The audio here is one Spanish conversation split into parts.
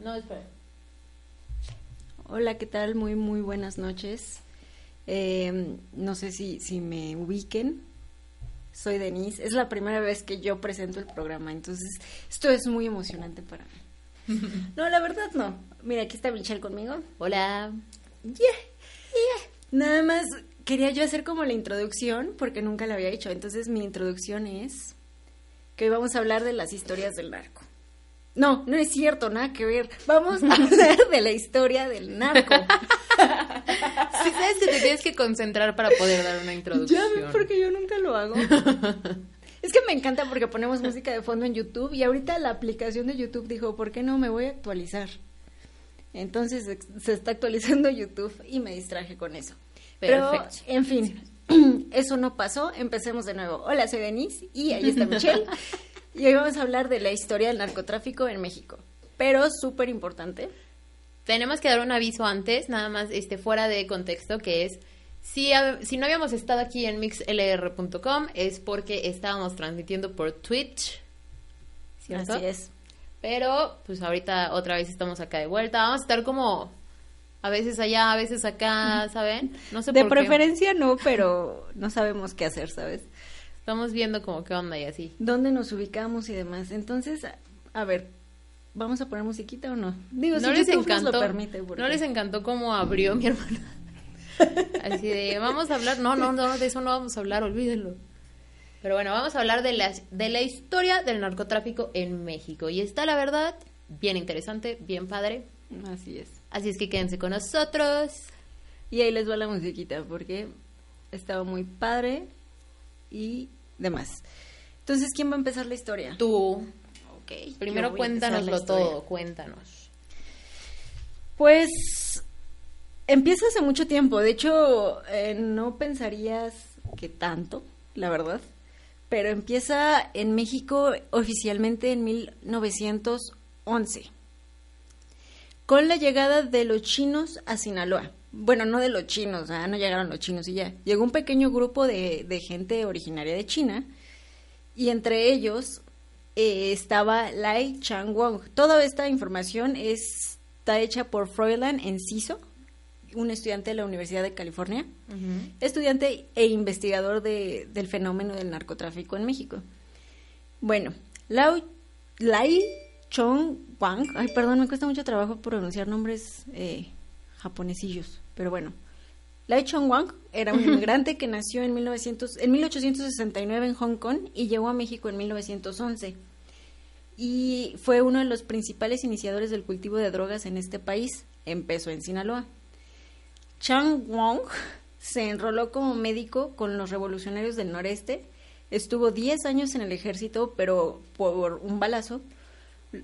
No, espera. Hola, ¿qué tal? Muy, muy buenas noches. Eh, no sé si, si me ubiquen. Soy Denise. Es la primera vez que yo presento el programa, entonces esto es muy emocionante para mí. No, la verdad no. Mira, aquí está Michelle conmigo. Hola. Yeah, yeah. Nada más quería yo hacer como la introducción, porque nunca la había hecho. Entonces mi introducción es que hoy vamos a hablar de las historias del narco. No, no es cierto, nada que ver. Vamos a hablar de la historia del narco. Sí, sabes que te tienes que concentrar para poder dar una Ya introducción. ven porque yo nunca lo hago. Es que me encanta porque ponemos música de fondo en YouTube y ahorita la aplicación de YouTube dijo, ¿por qué no me voy a actualizar? Entonces se está actualizando YouTube y me distraje con eso. Pero, Perfecto. en fin, eso no pasó. Empecemos de nuevo. Hola, soy Denise y ahí está Michelle. Y hoy vamos a hablar de la historia del narcotráfico en México. Pero súper importante. Tenemos que dar un aviso antes, nada más este fuera de contexto, que es si, si no habíamos estado aquí en mixlr.com es porque estábamos transmitiendo por Twitch. ¿Cierto? Así es. Pero pues ahorita otra vez estamos acá de vuelta. Vamos a estar como a veces allá, a veces acá, ¿saben? No sé De por qué. preferencia no, pero no sabemos qué hacer, ¿sabes? Estamos viendo como qué onda y así. dónde nos ubicamos y demás. Entonces, a, ver, ¿vamos a poner musiquita o no? Digo, no si les YouTube nos encantó, lo permite. porque- no les encantó cómo abrió mi hermana. Así de, vamos a hablar, no, no, no, de eso no vamos a hablar, olvídenlo. Pero bueno, vamos a hablar de la, de la historia del narcotráfico en México. Y está, la verdad, bien interesante, bien padre. Así es. Así es que quédense con nosotros. Y ahí les va la musiquita porque estaba muy padre y demás. Entonces, ¿quién va a empezar la historia? Tú, Ok. primero cuéntanoslo todo, cuéntanos. Pues empieza hace mucho tiempo. De hecho, eh, no pensarías que tanto, la verdad. Pero empieza en México oficialmente en 1911. Con la llegada de los chinos a Sinaloa. Bueno, no de los chinos, ah, no llegaron los chinos y ya. Llegó un pequeño grupo de, de gente originaria de China. Y entre ellos eh, estaba Lai Chang-wong. Toda esta información está hecha por Froilan Enciso, un estudiante de la Universidad de California, estudiante e investigador de- del fenómeno del narcotráfico en México. Bueno, Lau- Lai Chong-wang, ay, perdón, me cuesta mucho trabajo pronunciar nombres eh, japonesillos, pero bueno. Lai Chong-wang era un inmigrante que nació en, 1900, en 1869 en Hong Kong y llegó a México en 1911 y fue uno de los principales iniciadores del cultivo de drogas en este país. Empezó en Sinaloa. Chang Wong se enroló como médico con los revolucionarios del noreste. Estuvo 10 años en el ejército, pero por un balazo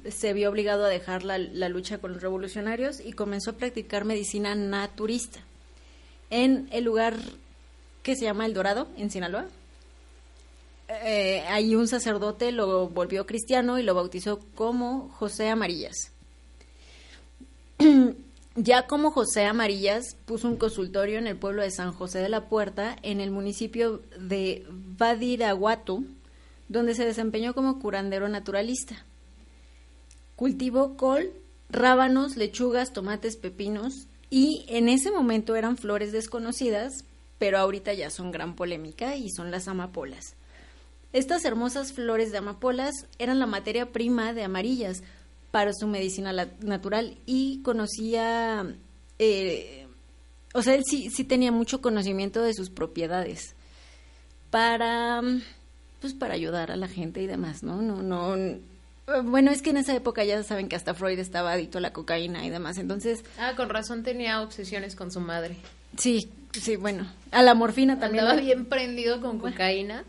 se vio obligado a dejar la, lucha con los revolucionarios y comenzó a practicar medicina naturista en el lugar que se llama El Dorado, en Sinaloa. Eh, ahí un sacerdote lo volvió cristiano y lo bautizó como José Amarillas. ya como José Amarillas puso un consultorio en el pueblo de San José de la Puerta, en el municipio de Badiraguato, donde se desempeñó como curandero naturalista. Cultivó col, rábanos, lechugas, tomates, pepinos y en ese momento eran flores desconocidas, pero ahorita ya son gran polémica y son las amapolas. Estas hermosas flores de amapolas eran la materia prima de amarillas para su medicina natural y conocía, eh, o sea, él sí, sí tenía mucho conocimiento de sus propiedades para, pues para ayudar a la gente y demás, ¿no? No, no, bueno, es que en esa época ya saben que hasta Freud estaba adicto a la cocaína y demás, entonces, Ah, con razón tenía obsesiones con su madre. sí, sí, bueno, a la morfina también. ¿no? bien prendido con cocaína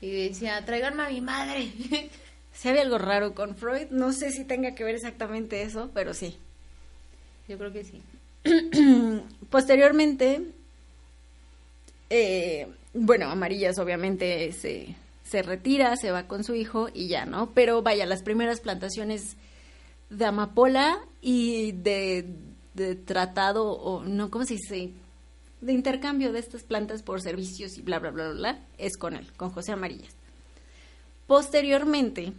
y decía, tráiganme a mi madre. Si había algo raro con Freud, no sé si tenga que ver exactamente eso, pero sí. Yo creo que sí. Posteriormente, eh, bueno, Amarillas obviamente se, se retira, se va con su hijo y ya, ¿no? Pero vaya, las primeras plantaciones de amapola y de, de tratado, o no, ¿cómo se dice? De intercambio de estas plantas por servicios y bla, bla, bla, bla, bla, es con él, con José Amarillas. Posteriormente,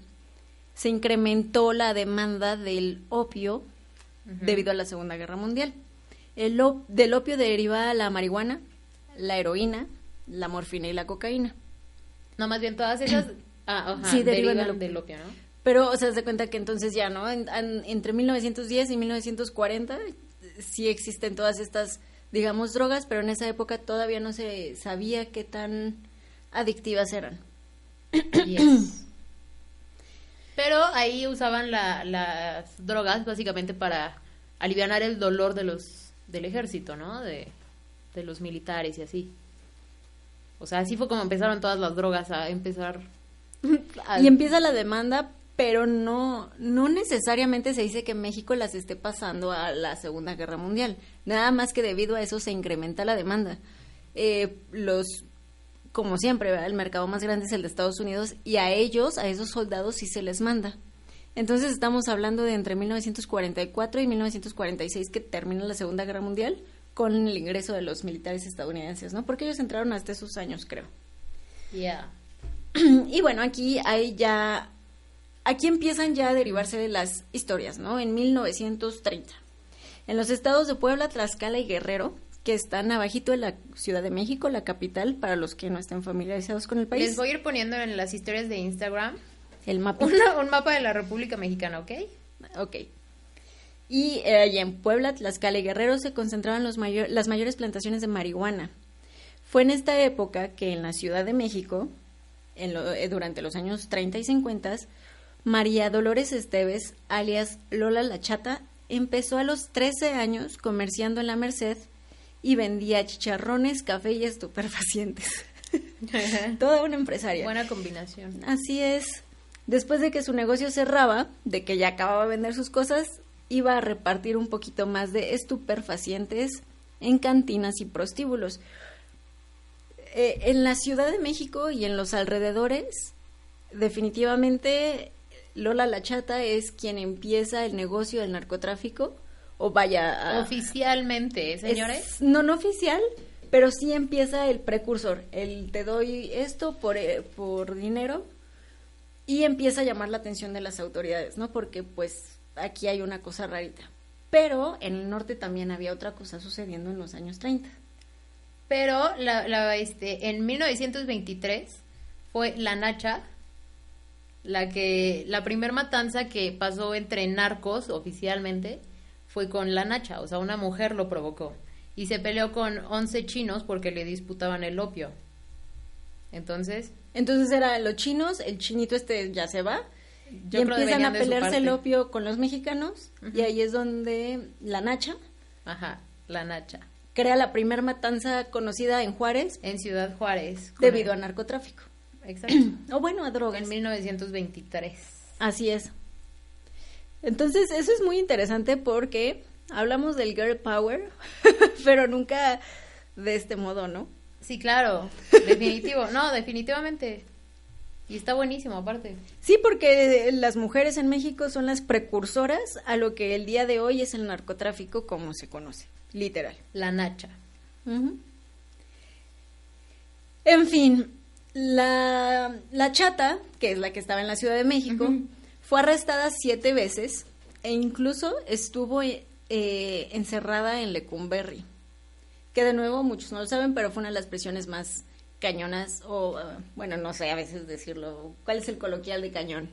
se incrementó la demanda del opio debido a la Segunda Guerra Mundial. El del opio deriva la marihuana, la heroína, la morfina y la cocaína. No, más bien todas esas ah, sí, derivan, del, opio, ¿no? Pero, o sea, se cuenta que entonces ya, ¿no? entre 1910 y 1940 sí existen todas estas, digamos, drogas, pero en esa época todavía no se sabía qué tan adictivas eran. Pero ahí usaban las drogas básicamente para aliviar el dolor de los del ejército, ¿no? De, de los militares y así. O sea, así fue como empezaron todas las drogas a empezar. Y empieza la demanda, pero no, no necesariamente se dice que México las esté pasando a la Segunda Guerra Mundial. Nada más que debido a eso se incrementa la demanda. Eh, los, como siempre, el mercado más grande es el de Estados Unidos y a ellos, a esos soldados, sí se les manda. Entonces estamos hablando de entre 1944 y 1946 que termina la Segunda Guerra Mundial con el ingreso de los militares estadounidenses, ¿no? Porque ellos entraron hasta esos años, creo. Ya. Y bueno, aquí hay ya aquí empiezan ya a derivarse de las historias, ¿no? En 1930. En los estados de Puebla, Tlaxcala y Guerrero, que están abajito de la Ciudad de México, la capital, para los que no estén familiarizados con el país. Les voy a ir poniendo en las historias de Instagram el mapa. un mapa de la República Mexicana, ¿ok? Ok. Y eh, en Puebla, Tlaxcala y Guerrero se concentraban los las mayores plantaciones de marihuana. Fue en esta época que en la Ciudad de México, en eh, durante los años 30 y 50, María Dolores Esteves, alias Lola la Chata, empezó a los 13 años comerciando en la Merced y vendía chicharrones, café y estupefacientes. Toda una empresaria. Buena combinación. Así es. Después de que su negocio cerraba, de que ya acababa de vender sus cosas, iba a repartir un poquito más de estupefacientes en cantinas y prostíbulos. Eh, en la Ciudad de México y en los alrededores, definitivamente Lola la Chata es quien empieza el negocio del narcotráfico o vaya oficialmente, señores. no no oficial, pero sí empieza el precursor, el te doy esto por eh, por dinero y empieza a llamar la atención de las autoridades, ¿no? Porque pues aquí hay una cosa rarita. Pero en el norte también había otra cosa sucediendo en los años 30. Pero la, la este, en 1923 fue la Nacha la que la primer matanza que pasó entre narcos oficialmente fue con la Nacha, o sea, una mujer lo provocó y se peleó con 11 chinos porque le disputaban el opio. Entonces, entonces era los chinos, el chinito este ya se va y empiezan a pelearse el opio con los mexicanos y ahí es donde la Nacha, ajá, la Nacha crea la primer matanza conocida en Juárez, en Ciudad Juárez, debido a narcotráfico. Exacto. o bueno, a drogas. En 1923. Así es. Entonces, eso es muy interesante porque hablamos del girl power, pero nunca de este modo, ¿no? Sí, claro, definitivo, no, definitivamente. Y está buenísimo, aparte. Sí, porque las mujeres en México son las precursoras a lo que el día de hoy es el narcotráfico como se conoce, literal. La nacha. En fin, la, la chata, que es la que estaba en la Ciudad de México, fue arrestada siete veces e incluso estuvo eh, encerrada en Lecumberri. Que de nuevo muchos no lo saben, pero fue una de las prisiones más cañonas, o uh, bueno, no sé a veces decirlo. ¿Cuál es el coloquial de cañón?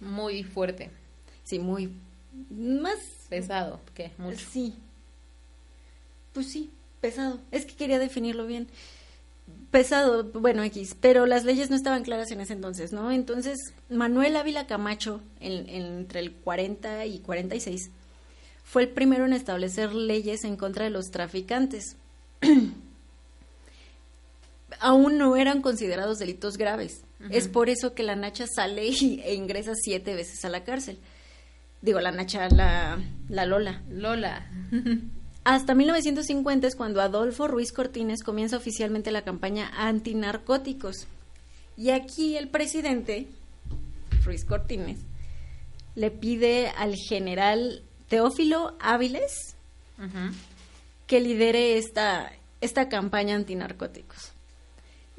Muy fuerte. Sí, muy. Más. Pesado, ¿qué? Mucho. Sí. Pues sí, pesado. Es que quería definirlo bien pesado, bueno, X, pero las leyes no estaban claras en ese entonces, ¿no? Entonces, Manuel Ávila Camacho, entre el 40 y 46, fue el primero en establecer leyes en contra de los traficantes. Aún no eran considerados delitos graves. Es por eso que la Nacha sale e ingresa siete veces a la cárcel. Digo, la Nacha, la, la Lola. Lola. Hasta 1950 es cuando Adolfo Ruiz Cortines comienza oficialmente la campaña antinarcóticos. Y aquí el presidente, Ruiz Cortines, le pide al general Teófilo Áviles que lidere esta, esta campaña antinarcóticos.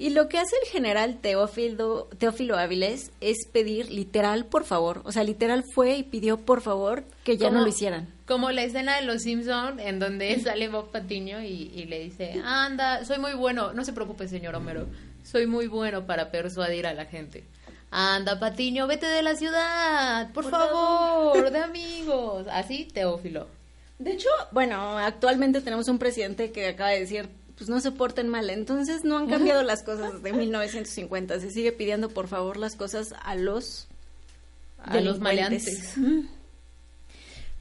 Y lo que hace el general Teófilo, Teófilo Áviles es pedir literal, por favor. O sea, literal fue y pidió por favor que ya no lo hicieran. Como la escena de Los Simpson en donde sale Bob Patiño y, y le dice, anda, soy muy bueno, no se preocupe señor Homero, soy muy bueno para persuadir a la gente. Anda, Patiño, vete de la ciudad, por, Por favor, de amigos. Así, Teófilo. De hecho, bueno, actualmente tenemos un presidente que acaba de decir, pues no se porten mal. Entonces no han cambiado las cosas desde 1950. Se sigue pidiendo por favor las cosas a los A los maleantes. Mm.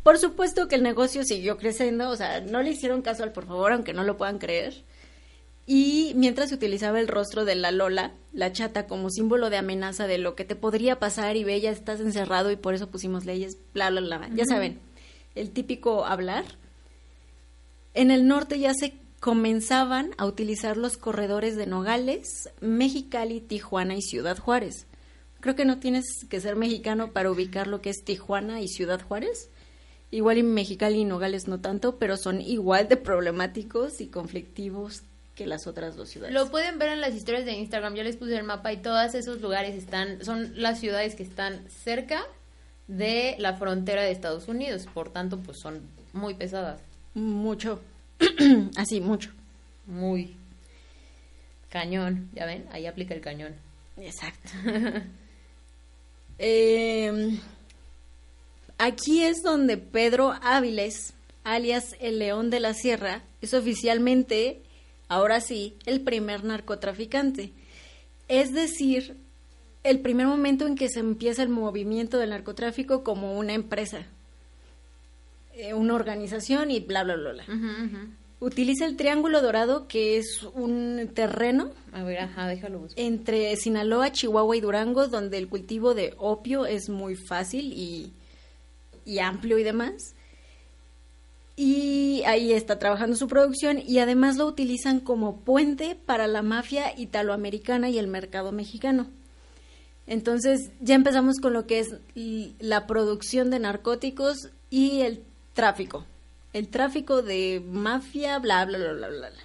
Por supuesto que el negocio siguió creciendo, o sea, no le hicieron caso al por favor, aunque no lo puedan creer. Y mientras se utilizaba el rostro de la Lola, la chata, como símbolo de amenaza de lo que te podría pasar y ve, ya estás encerrado y por eso pusimos leyes, bla, bla, bla. Ya saben, el típico hablar. En el norte ya se comenzaban a utilizar los corredores de Nogales, Mexicali, Tijuana y Ciudad Juárez. Creo que no tienes que ser mexicano para ubicar lo que es Tijuana y Ciudad Juárez. Igual en Mexicali y Nogales no tanto, pero son igual de problemáticos y conflictivos que las otras dos ciudades. Lo pueden ver en las historias de Instagram, yo les puse el mapa y todos esos lugares están, son las ciudades que están cerca de la frontera de Estados Unidos, por tanto, pues son muy pesadas, Mucho. Así, mucho. muy cañón, ya ven, ahí aplica el cañón. Exacto. Eh, aquí es donde Pedro Áviles, alias el León de la Sierra, es oficialmente, ahora sí, el primer narcotraficante. Es decir, el primer momento en que se empieza el movimiento del narcotráfico como una empresa, una organización y bla, bla, bla, bla. Utiliza el Triángulo Dorado, que es un terreno A ver, ajá, déjalo buscar. entre Sinaloa, Chihuahua y Durango, donde el cultivo de opio es muy fácil y, y amplio y demás. Y ahí está trabajando su producción y además lo utilizan como puente para la mafia italoamericana y el mercado mexicano. Entonces ya empezamos con lo que es la producción de narcóticos y el tráfico. El tráfico de mafia, bla, bla, bla, bla, bla. bla.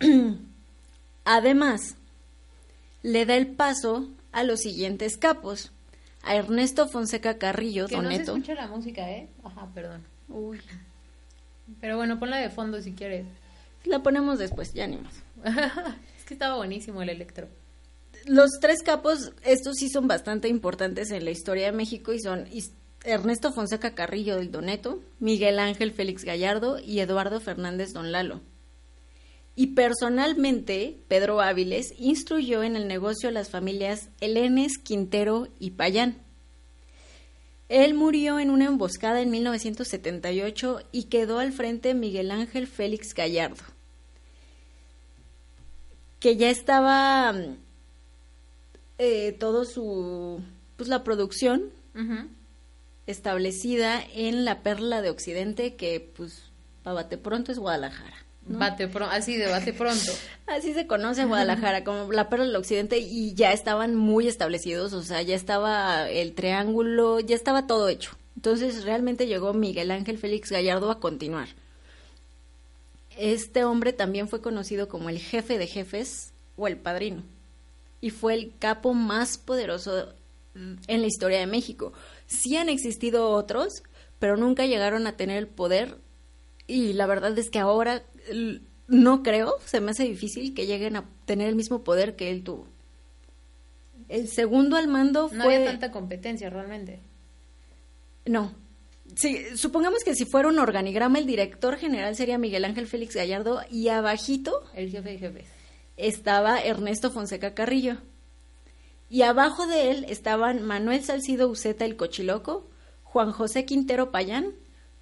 Además, le da el paso a los siguientes capos. A Ernesto Fonseca Carrillo, Que no se Doneto. escucha la música, ¿eh? Ajá, perdón. Uy, Pero bueno, ponla de fondo si quieres. la ponemos después, ya ni más. es que estaba buenísimo el electro. Los tres capos, estos sí son bastante importantes en la historia de México y son Is- Ernesto Fonseca Carrillo del Doneto, Miguel Ángel Félix Gallardo y Eduardo Fernández Don Lalo. Y personalmente, Pedro Áviles instruyó en el negocio a las familias Helenes, Quintero y Payán. Él murió en una emboscada en 1978 y quedó al frente Miguel Ángel Félix Gallardo, que ya estaba eh, todo su, pues la producción. Establecida en la Perla de Occidente, que pues, para bate pronto es Guadalajara. ¿no? Bate pro- así de bate pronto. Así se conoce Guadalajara como la Perla del Occidente y ya estaban muy establecidos, o sea, ya estaba el triángulo, ya estaba todo hecho. Entonces realmente llegó Miguel Ángel Félix Gallardo a continuar. Este hombre también fue conocido como el jefe de jefes o el padrino y fue el capo más poderoso en la historia de México. Sí han existido otros, pero nunca llegaron a tener el poder y la verdad es que ahora no creo, se me hace difícil que lleguen a tener el mismo poder que él tuvo. El segundo al mando fue... No había tanta competencia realmente. No. Sí, supongamos que si fuera un organigrama, el director general sería Miguel Ángel Félix Gallardo y abajito El jefe de jefes. estaba Ernesto Fonseca Carrillo. Y abajo de él estaban Manuel Salcido Uceta el Cochiloco, Juan José Quintero Payán,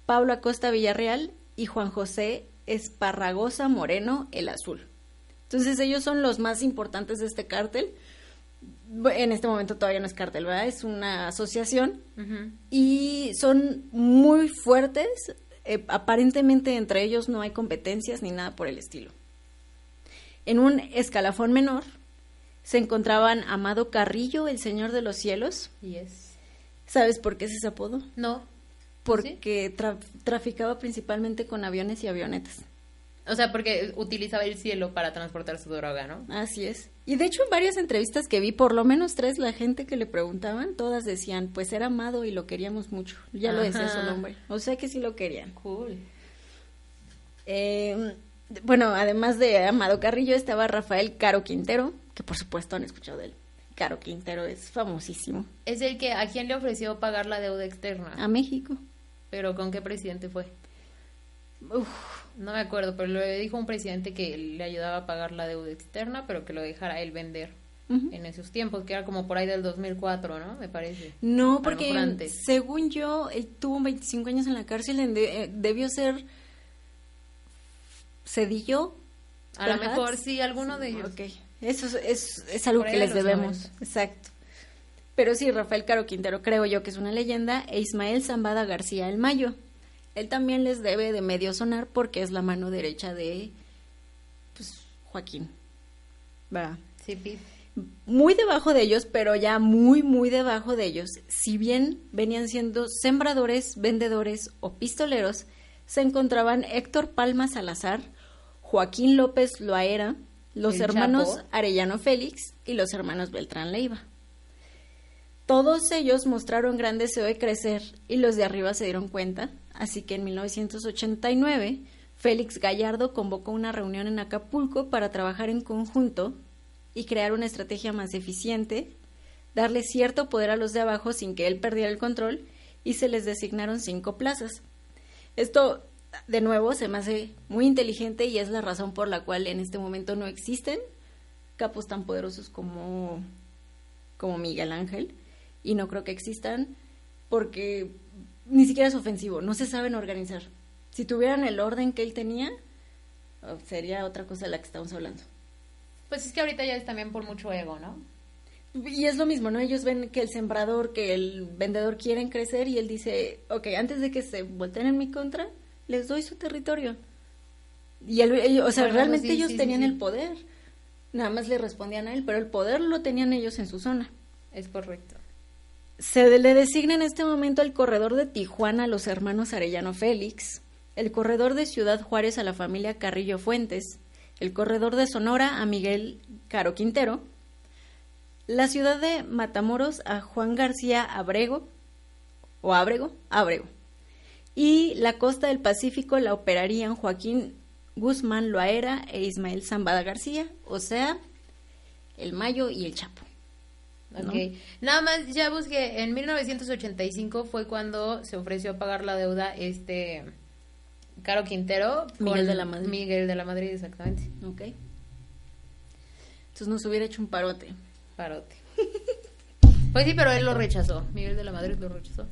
Pablo Acosta Villarreal y Juan José Esparragosa Moreno el Azul. Entonces ellos son los más importantes de este cártel. En este momento todavía no es cártel, ¿verdad? Es una asociación y son muy fuertes. eh, aparentemente entre ellos no hay competencias ni nada por el estilo. En un escalafón menor se encontraban Amado Carrillo, el Señor de los Cielos. Y es. ¿Sabes por qué es ese apodo? No. Porque tra- traficaba principalmente con aviones y avionetas. O sea, porque utilizaba el cielo para transportar su droga, ¿no? Así es. Y de hecho en varias entrevistas que vi, por lo menos tres, la gente que le preguntaban, todas decían, pues era amado y lo queríamos mucho. Ya lo decía su nombre. O sea que sí lo querían. Cool. Eh, bueno, además de Amado Carrillo estaba Rafael Caro Quintero, que por supuesto han escuchado de él. Caro Quintero es famosísimo. Es el que a quién le ofreció pagar la deuda externa. A México. Pero ¿con qué presidente fue? Uf, No me acuerdo, pero le dijo un presidente que le ayudaba a pagar la deuda externa, pero que lo dejara él vender en esos tiempos, que era como por ahí del 2004, ¿no? Me parece. No, porque según yo, él tuvo 25 años en la cárcel, en de- eh, debió ser Cedillo. A lo mejor sí, alguno de ellos. Ok, eso es, es, es algo que les debemos. 90. Exacto. Pero sí, Rafael Caro Quintero creo yo que es una leyenda, e Ismael Zambada García el Mayo. Él también les debe de medio sonar porque es la mano derecha de pues, Joaquín. Va. Sí, Pete. Muy debajo de ellos, pero ya muy, muy debajo de ellos, si bien venían siendo sembradores, vendedores o pistoleros, se encontraban Héctor Palma Salazar, Joaquín López Loaera, los hermanos Chapo. Arellano Félix y los hermanos Beltrán Leiva. Todos ellos mostraron gran deseo de crecer y los de arriba se dieron cuenta, así que en 1989 Félix Gallardo convocó una reunión en Acapulco para trabajar en conjunto y crear una estrategia más eficiente, darle cierto poder a los de abajo sin que él perdiera el control y se les designaron cinco plazas. Esto, de nuevo, se me hace muy inteligente y es la razón por la cual en este momento no existen capos tan poderosos como, como Miguel Ángel y no creo que existan porque ni siquiera es ofensivo, no se saben organizar. Si tuvieran el orden que él tenía, oh, sería otra cosa de la que estamos hablando. Pues es que ahorita ya es también por mucho ego, ¿no? Y es lo mismo, ¿no? Ellos ven que el sembrador, que el vendedor quieren crecer y él dice, ok, antes de que se volteen en mi contra, les doy su territorio. Y él- ellos- o sea, Bueno, realmente sí, ellos sí, tenían sí. el poder. Nada más le respondían a él, pero el poder lo tenían ellos en su zona. Es correcto. Se le designa en este momento el corredor de Tijuana a los hermanos Arellano Félix, el corredor de Ciudad Juárez a la familia Carrillo Fuentes, el corredor de Sonora a Miguel Caro Quintero, la ciudad de Matamoros a Juan García Abrego, o Abrego, Abrego, y la costa del Pacífico la operarían Joaquín Guzmán Loaera e Ismael Zambada García, o sea, el Mayo y el Chapo. ¿no? Nada más, ya busqué, en 1985 fue cuando se ofreció a pagar la deuda este Caro Quintero. Miguel de la Madrid. Miguel de la Madrid, exactamente. Ok. Entonces nos hubiera hecho un parote. Parote. Pues sí, pero él lo rechazó. Miguel de la Madrid lo rechazó.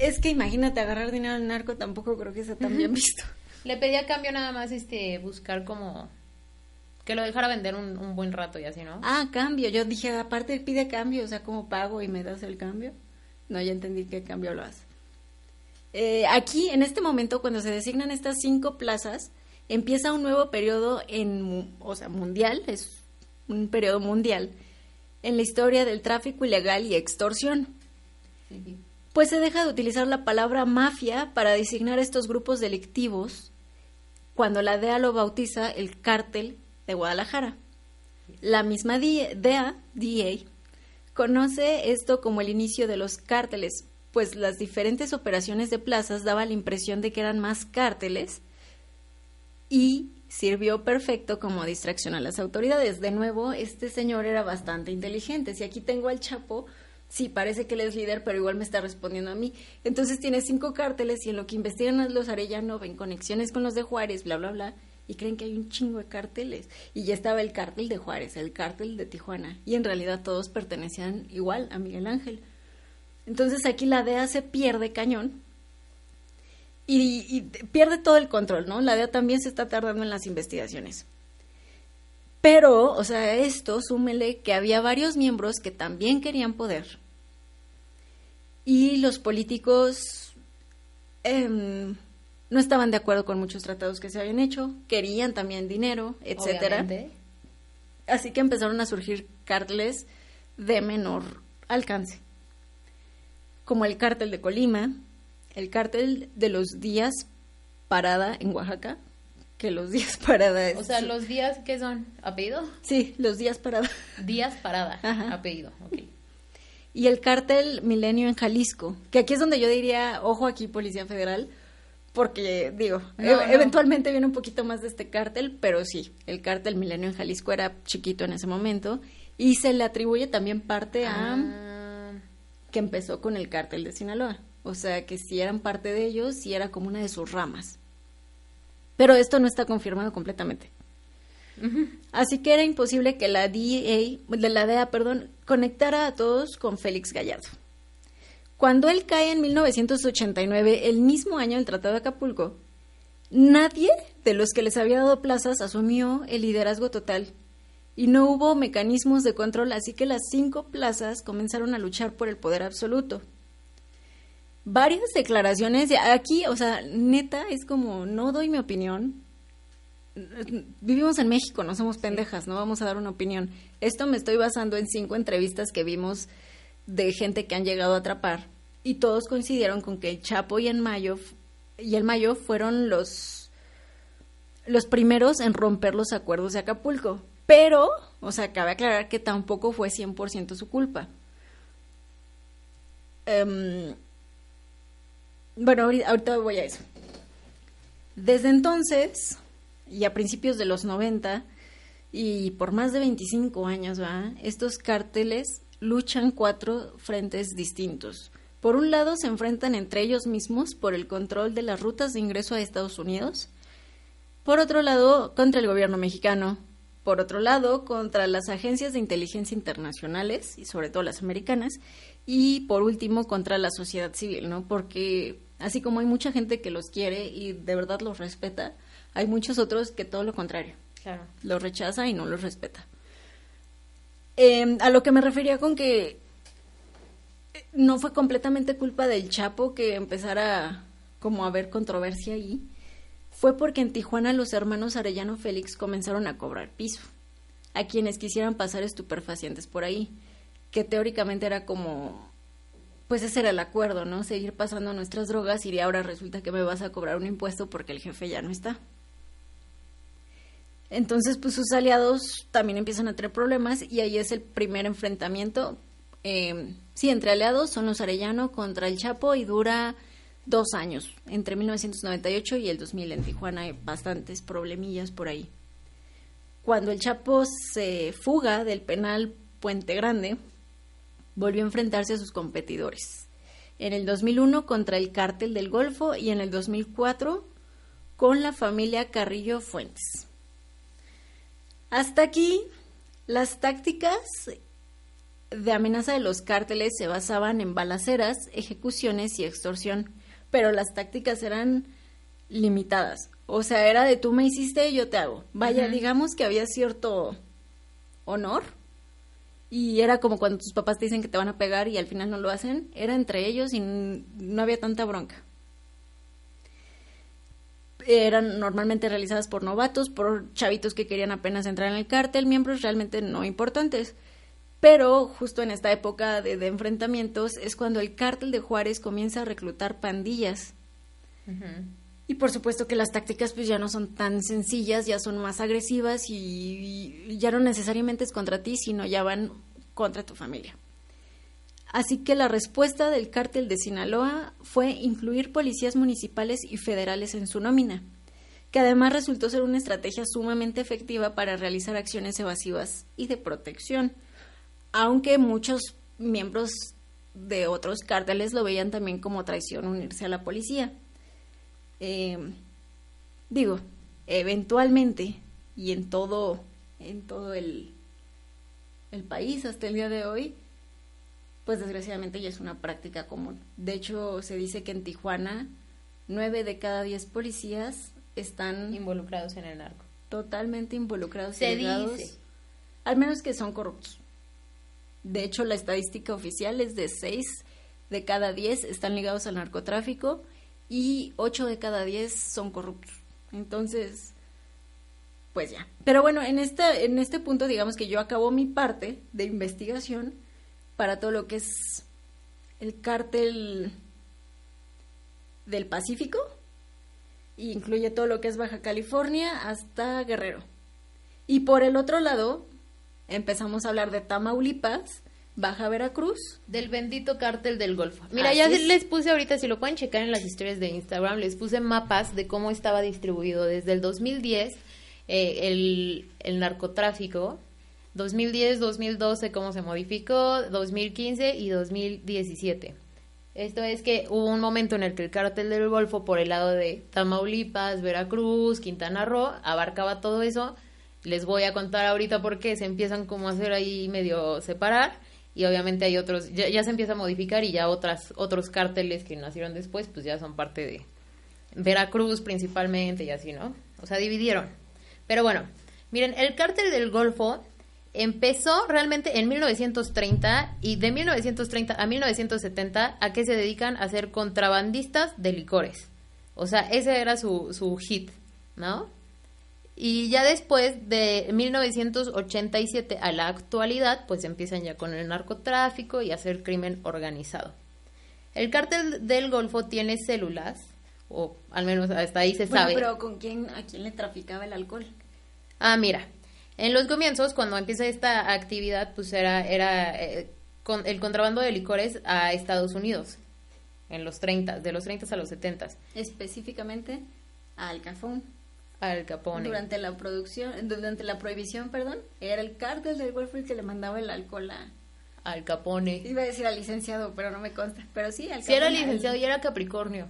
Es que imagínate agarrar dinero al narco, tampoco creo que sea tan bien visto. Le pedí a cambio nada más este buscar como que lo dejara vender un, un buen rato y así, ¿no? Ah, cambio. Yo dije, aparte pide cambio, o sea, ¿cómo pago y me das el cambio? No, ya entendí qué cambio lo hace. Eh, aquí, en este momento, cuando se designan estas cinco plazas, empieza un nuevo periodo en, o sea, mundial, es un periodo mundial, en la historia del tráfico ilegal y extorsión. Sí. Pues se deja de utilizar la palabra mafia para designar estos grupos delictivos cuando la DEA lo bautiza el cártel de Guadalajara. La misma DEA, DEA, conoce esto como el inicio de los cárteles, pues las diferentes operaciones de plazas daban la impresión de que eran más cárteles y sirvió perfecto como distracción a las autoridades. De nuevo, este señor era bastante inteligente. Si aquí tengo al Chapo, sí, parece que él es líder, pero igual me está respondiendo a mí. Entonces tiene cinco cárteles y en lo que investigan los Arellano ven conexiones con los de Juárez, bla, bla, bla, y creen que hay un chingo de cárteles. Y ya estaba el cártel de Juárez, el cártel de Tijuana, y en realidad todos pertenecían igual a Miguel Ángel. Entonces aquí la DEA se pierde cañón y, y pierde todo el control, ¿no? La DEA también se está tardando en las investigaciones. Pero, o sea, esto súmele que había varios miembros que también querían poder. Y los políticos em, no estaban de acuerdo con muchos tratados que se habían hecho, querían también dinero, etcétera. Obviamente. Así que empezaron a surgir cárteles de menor alcance, como el cártel de Colima, el cártel de los Díaz Parada en Oaxaca, que los días parada. O sea, los días, ¿qué son? ¿Apellido? Sí, los días parada. Días parada, apellido, ok. Y el cártel Milenio en Jalisco, que aquí es donde yo diría, ojo aquí, Policía Federal, porque digo, e- eventualmente viene un poquito más de este cártel, pero sí, el cártel Milenio en Jalisco era chiquito en ese momento y se le atribuye también parte a ah. que empezó con el cártel de Sinaloa. O sea, que si eran parte de ellos, si era como una de sus ramas. Pero esto no está confirmado completamente. Así que era imposible que la DEA, de la DEA, perdón, conectara a todos con Félix Gallardo. Cuando él cae en 1989, el mismo año del Tratado de Acapulco, nadie de los que les había dado plazas asumió el liderazgo total y no hubo mecanismos de control, así que las cinco plazas comenzaron a luchar por el poder absoluto. Varias declaraciones, aquí, o sea, neta, es como, no doy mi opinión, vivimos en México, no somos pendejas, no vamos a dar una opinión. Esto me estoy basando en cinco entrevistas que vimos de gente que han llegado a atrapar y todos coincidieron con que el Chapo y el Mayo y el Mayo fueron los los primeros en romper los acuerdos de Acapulco. Pero, o sea, cabe aclarar que tampoco fue 100% su culpa. Em, bueno, ahorita voy a eso. Desde entonces, y a principios de los 90 y por más de 25 años, ¿va? estos cárteles luchan cuatro frentes distintos. Por un lado, se enfrentan entre ellos mismos por el control de las rutas de ingreso a Estados Unidos. Por otro lado, contra el gobierno mexicano. Por otro lado, contra las agencias de inteligencia internacionales, y sobre todo las americanas. Y por último, contra la sociedad civil, ¿no? Porque así como hay mucha gente que los quiere y de verdad los respeta, hay muchos otros que todo lo contrario. Claro. Los rechaza y no los respeta. Em, a lo que me refería con que no fue completamente culpa del Chapo que empezara como a haber controversia ahí, fue porque en Tijuana los hermanos Arellano Félix comenzaron a cobrar piso a quienes quisieran pasar estupefacientes por ahí, que teóricamente era como, pues ese era el acuerdo, ¿no? Seguir pasando nuestras drogas y ahora resulta que me vas a cobrar un impuesto porque el jefe ya no está. Entonces, pues sus aliados también empiezan a tener problemas y ahí es el primer enfrentamiento. Eh, sí, entre aliados son los Arellano contra el Chapo y dura dos años, entre 1998 y el 2000 en Tijuana hay bastantes problemillas por ahí. Cuando el Chapo se fuga del penal Puente Grande, volvió a enfrentarse a sus competidores. En el 2001 contra el Cártel del Golfo y en el 2004 con la familia Carrillo Fuentes. Hasta aquí, las tácticas de amenaza de los cárteles se basaban en balaceras, ejecuciones y extorsión, pero las tácticas eran limitadas. O sea, era de tú me hiciste, yo te hago. Vaya, digamos que había cierto honor y era como cuando tus papás te dicen que te van a pegar y al final no lo hacen, era entre ellos y no había tanta bronca eran normalmente realizadas por novatos, por chavitos que querían apenas entrar en el cártel, miembros realmente no importantes. Pero justo en esta época de, enfrentamientos es cuando el cártel de Juárez comienza a reclutar pandillas. Y por supuesto que las tácticas pues ya no son tan sencillas, ya son más agresivas y ya no necesariamente es contra ti, sino ya van contra tu familia. Así que la respuesta del cártel de Sinaloa fue incluir policías municipales y federales en su nómina, que además resultó ser una estrategia sumamente efectiva para realizar acciones evasivas y de protección, aunque muchos miembros de otros cárteles lo veían también como traición unirse a la policía. Eh, digo, eventualmente y en todo, en todo el, el país hasta el día de hoy, pues desgraciadamente ya es una práctica común. De hecho, se dice que en Tijuana nueve de cada diez policías están involucrados en el narco. Totalmente involucrados. Se dice. Al menos que son corruptos. De hecho, la estadística oficial es de seis de cada diez están ligados al narcotráfico y ocho de cada diez son corruptos. Entonces, pues ya. Pero bueno, en este, en este punto digamos que yo acabo mi parte de investigación para todo lo que es el cártel del Pacífico incluye todo lo que es Baja California hasta Guerrero. Y por el otro lado, empezamos a hablar de Tamaulipas, Baja Veracruz. Del bendito cártel del Golfo. Mira, Así ya es. les puse ahorita, si lo pueden checar en las historias de Instagram, les puse mapas de cómo estaba distribuido desde el 2010 eh, el, el narcotráfico. 2010, 2012, cómo se modificó, 2015 y 2017. Esto es que hubo un momento en el que el cártel del Golfo, por el lado de Tamaulipas, Veracruz, Quintana Roo, abarcaba todo eso. Les voy a contar ahorita por qué se empiezan como a hacer ahí medio separar y obviamente hay otros, ya, se empieza a modificar y ya otras, otros cárteles que nacieron después, pues ya son parte de Veracruz principalmente y así, ¿no? O sea, dividieron. Pero bueno, miren, el cártel del Golfo empezó realmente en 1930 y de 1930 a 1970 a qué se dedican a ser contrabandistas de licores. O sea, ese era su, su hit, ¿no? Y ya después de 1987 a la actualidad, pues empiezan ya con el narcotráfico y hacer crimen organizado. El cártel del Golfo tiene células, o al menos hasta ahí se Bueno, sabe. pero ¿con quién, a quién le traficaba el alcohol? Ah, mira, en los comienzos, cuando empieza esta actividad, pues era, era eh, con el contrabando de licores a Estados Unidos, en los 30, de los 30 a los 70, Específicamente a Al Capone. al Capone. Durante la producción, durante la prohibición, perdón, era el cártel del Golfo el que le mandaba el alcohol a... Al Capone. Iba a decir al licenciado, pero no me consta. Pero sí, al era Capone, al- licenciado y era Capricornio.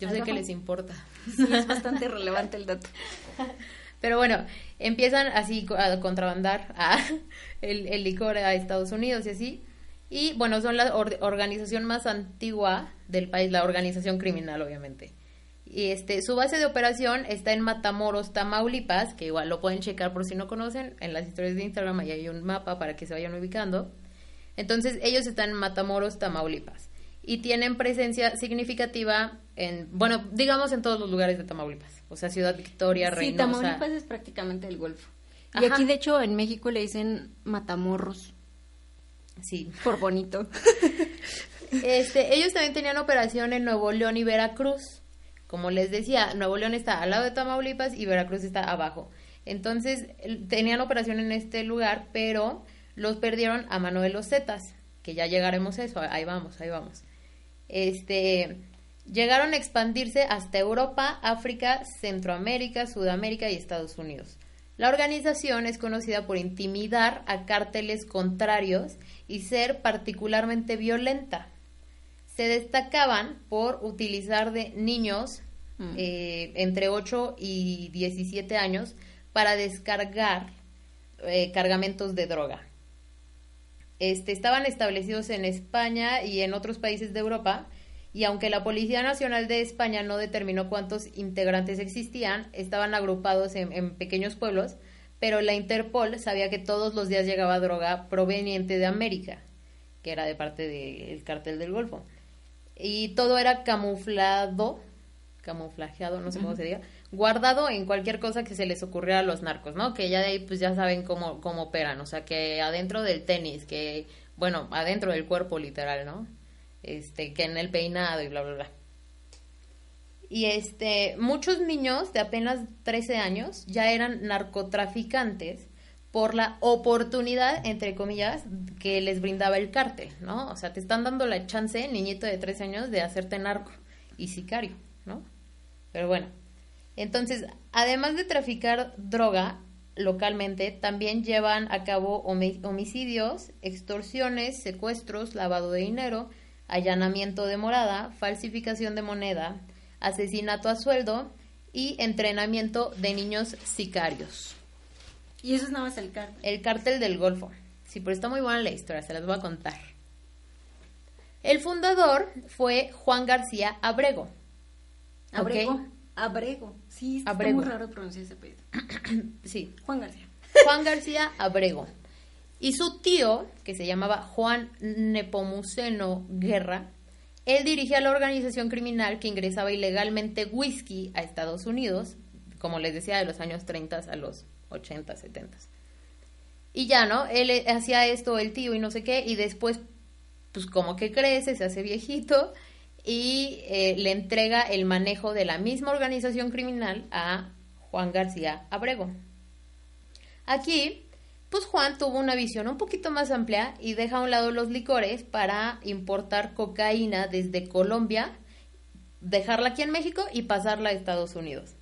Yo sé que les importa. Sí, es bastante relevante el dato. Pero bueno, empiezan así a contrabandar el, licor a Estados Unidos y así. Y bueno, son la or- organización más antigua del país, la organización criminal, obviamente. Y este, su base de operación está en Matamoros, Tamaulipas, que igual lo pueden checar por si no conocen. En las historias de Instagram ahí hay un mapa para que se vayan ubicando. Entonces, ellos están en Matamoros, Tamaulipas. Y tienen presencia significativa en, bueno, digamos en todos los lugares de Tamaulipas. O sea, Ciudad Victoria, Sí, Reynosa. Tamaulipas es prácticamente el Golfo. Y aquí, de hecho, en México le dicen matamorros, Sí. por bonito. Este, ellos también tenían operación en Nuevo León y Veracruz. Como les decía, Nuevo León está al lado de Tamaulipas y Veracruz está abajo. Entonces, tenían operación en este lugar, pero los perdieron a mano de los Zetas, que ya llegaremos a eso, ahí vamos, ahí vamos. Este, llegaron a expandirse hasta Europa, África, Centroamérica, Sudamérica y Estados Unidos. La organización es conocida por intimidar a cárteles contrarios y ser particularmente violenta. Se destacaban por utilizar de niños Mm. eh, entre 8 y 17 años para descargar eh, cargamentos de droga. Este, estaban establecidos en España y en otros países de Europa, y aunque la Policía Nacional de España no determinó cuántos integrantes existían, estaban agrupados en, en pequeños pueblos, pero la Interpol sabía que todos los días llegaba droga proveniente de América, que era de parte del cartel del Golfo. Y todo era camuflado, camuflajeado, no sé cómo se diga, guardado en cualquier cosa que se les ocurriera a los narcos, ¿no? Que ya de ahí pues ya saben cómo, cómo operan, o sea, que adentro del tenis, que, bueno, adentro del cuerpo literal, ¿no? Este, que en el peinado y bla, bla, bla. Y este, muchos niños de apenas 13 años ya eran narcotraficantes por la oportunidad, entre comillas, que les brindaba el cártel, ¿no? O sea, te están dando la chance, niñito de 13 años, de hacerte narco y sicario, ¿no? Pero bueno, entonces, además de traficar droga localmente, también llevan a cabo homi- homicidios, extorsiones, secuestros, lavado de dinero, allanamiento de morada, falsificación de moneda, asesinato a sueldo y entrenamiento de niños sicarios. Y eso es nada más el cártel. El cártel del Golfo. Sí, pero está muy buena la historia, se las voy a contar. El fundador fue Juan García Abrego. Abrego. Abrego. Sí, está Abrego. muy raro pronunciar ese apellido. Sí, Juan García. Juan García Abrego. Y su tío, que se llamaba Juan Nepomuceno Guerra, él dirigía la organización criminal que ingresaba ilegalmente whisky a Estados Unidos, como les decía, de los años 30 a los 80, 70. Y ya, ¿no? Él eh, hacía esto, el tío y no sé qué, y después, pues como que crece, se hace viejito, y eh, le entrega el manejo de la misma organización criminal a Juan García Abrego. Aquí, pues Juan tuvo una visión un poquito más amplia y deja a un lado los licores para importar cocaína desde Colombia, dejarla aquí en México y pasarla a Estados Unidos.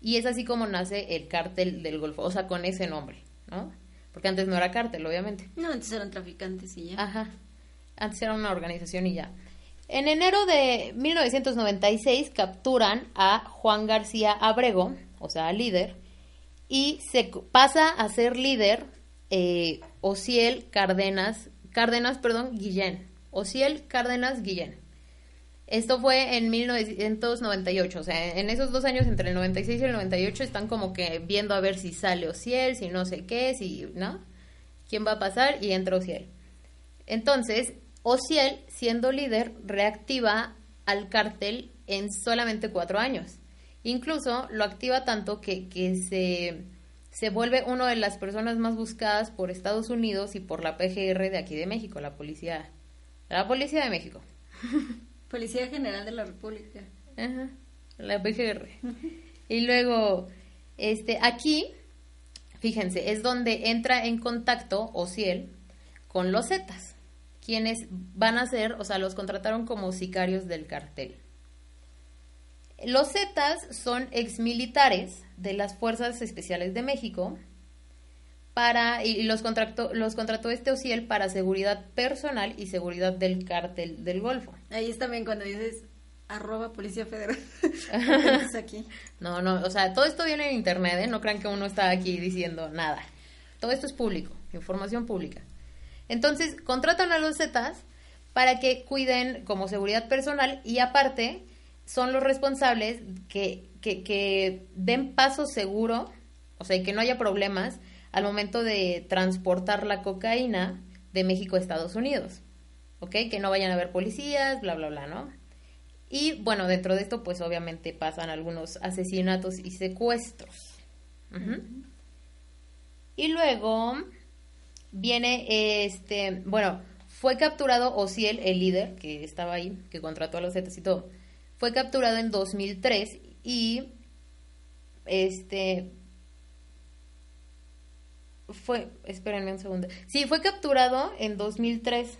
Y es así como nace el cártel del Golfo, o sea, con ese nombre, ¿no? Porque antes no era cártel, obviamente. No, antes eran traficantes y ya. Ajá. Antes era una organización y ya. En enero de 1996 capturan a Juan García Abrego, o sea, líder, y se pasa a ser líder eh, Ociel Cárdenas, Cárdenas, perdón, Guillén. Ociel Cárdenas Guillén. Esto fue en 1998, o sea, en esos dos años entre el 96 y el 98 están como que viendo a ver si sale Ociel, si no sé qué, si, ¿no? ¿Quién va a pasar? Y entra Ociel. Entonces, Ociel, siendo líder, reactiva al cártel en solamente cuatro años. Incluso lo activa tanto que, que se, se vuelve una de las personas más buscadas por Estados Unidos y por la PGR de aquí de México, la policía, la policía de México. Policía General de la República. Ajá, la PGR. Y luego, este, aquí, fíjense, es donde entra en contacto Ociel con los Zetas, quienes van a ser, o sea, los contrataron como sicarios del cartel. Los Zetas son exmilitares de las Fuerzas Especiales de México para, y los contrató, los contrató este OCIEL para seguridad personal y seguridad del cártel del Golfo. Ahí es también cuando dices arroba Policía Federal. aquí. No, no, o sea, todo esto viene en internet, ¿eh? No crean que uno está aquí diciendo nada. Todo esto es público, información pública. Entonces, contratan a los Zetas para que cuiden como seguridad personal y aparte son los responsables que, que, que den paso seguro, o sea, y que no haya problemas al momento de transportar la cocaína de México a Estados Unidos. ¿Ok? Que no vayan a haber policías, bla, bla, bla, ¿no? Y bueno, dentro de esto, pues obviamente pasan algunos asesinatos y secuestros. Y luego viene este, bueno, fue capturado Ociel, el líder que estaba ahí, que contrató a los Zetas y todo. Fue capturado en 2003 y este fue, espérenme un segundo. Sí, fue capturado en 2003.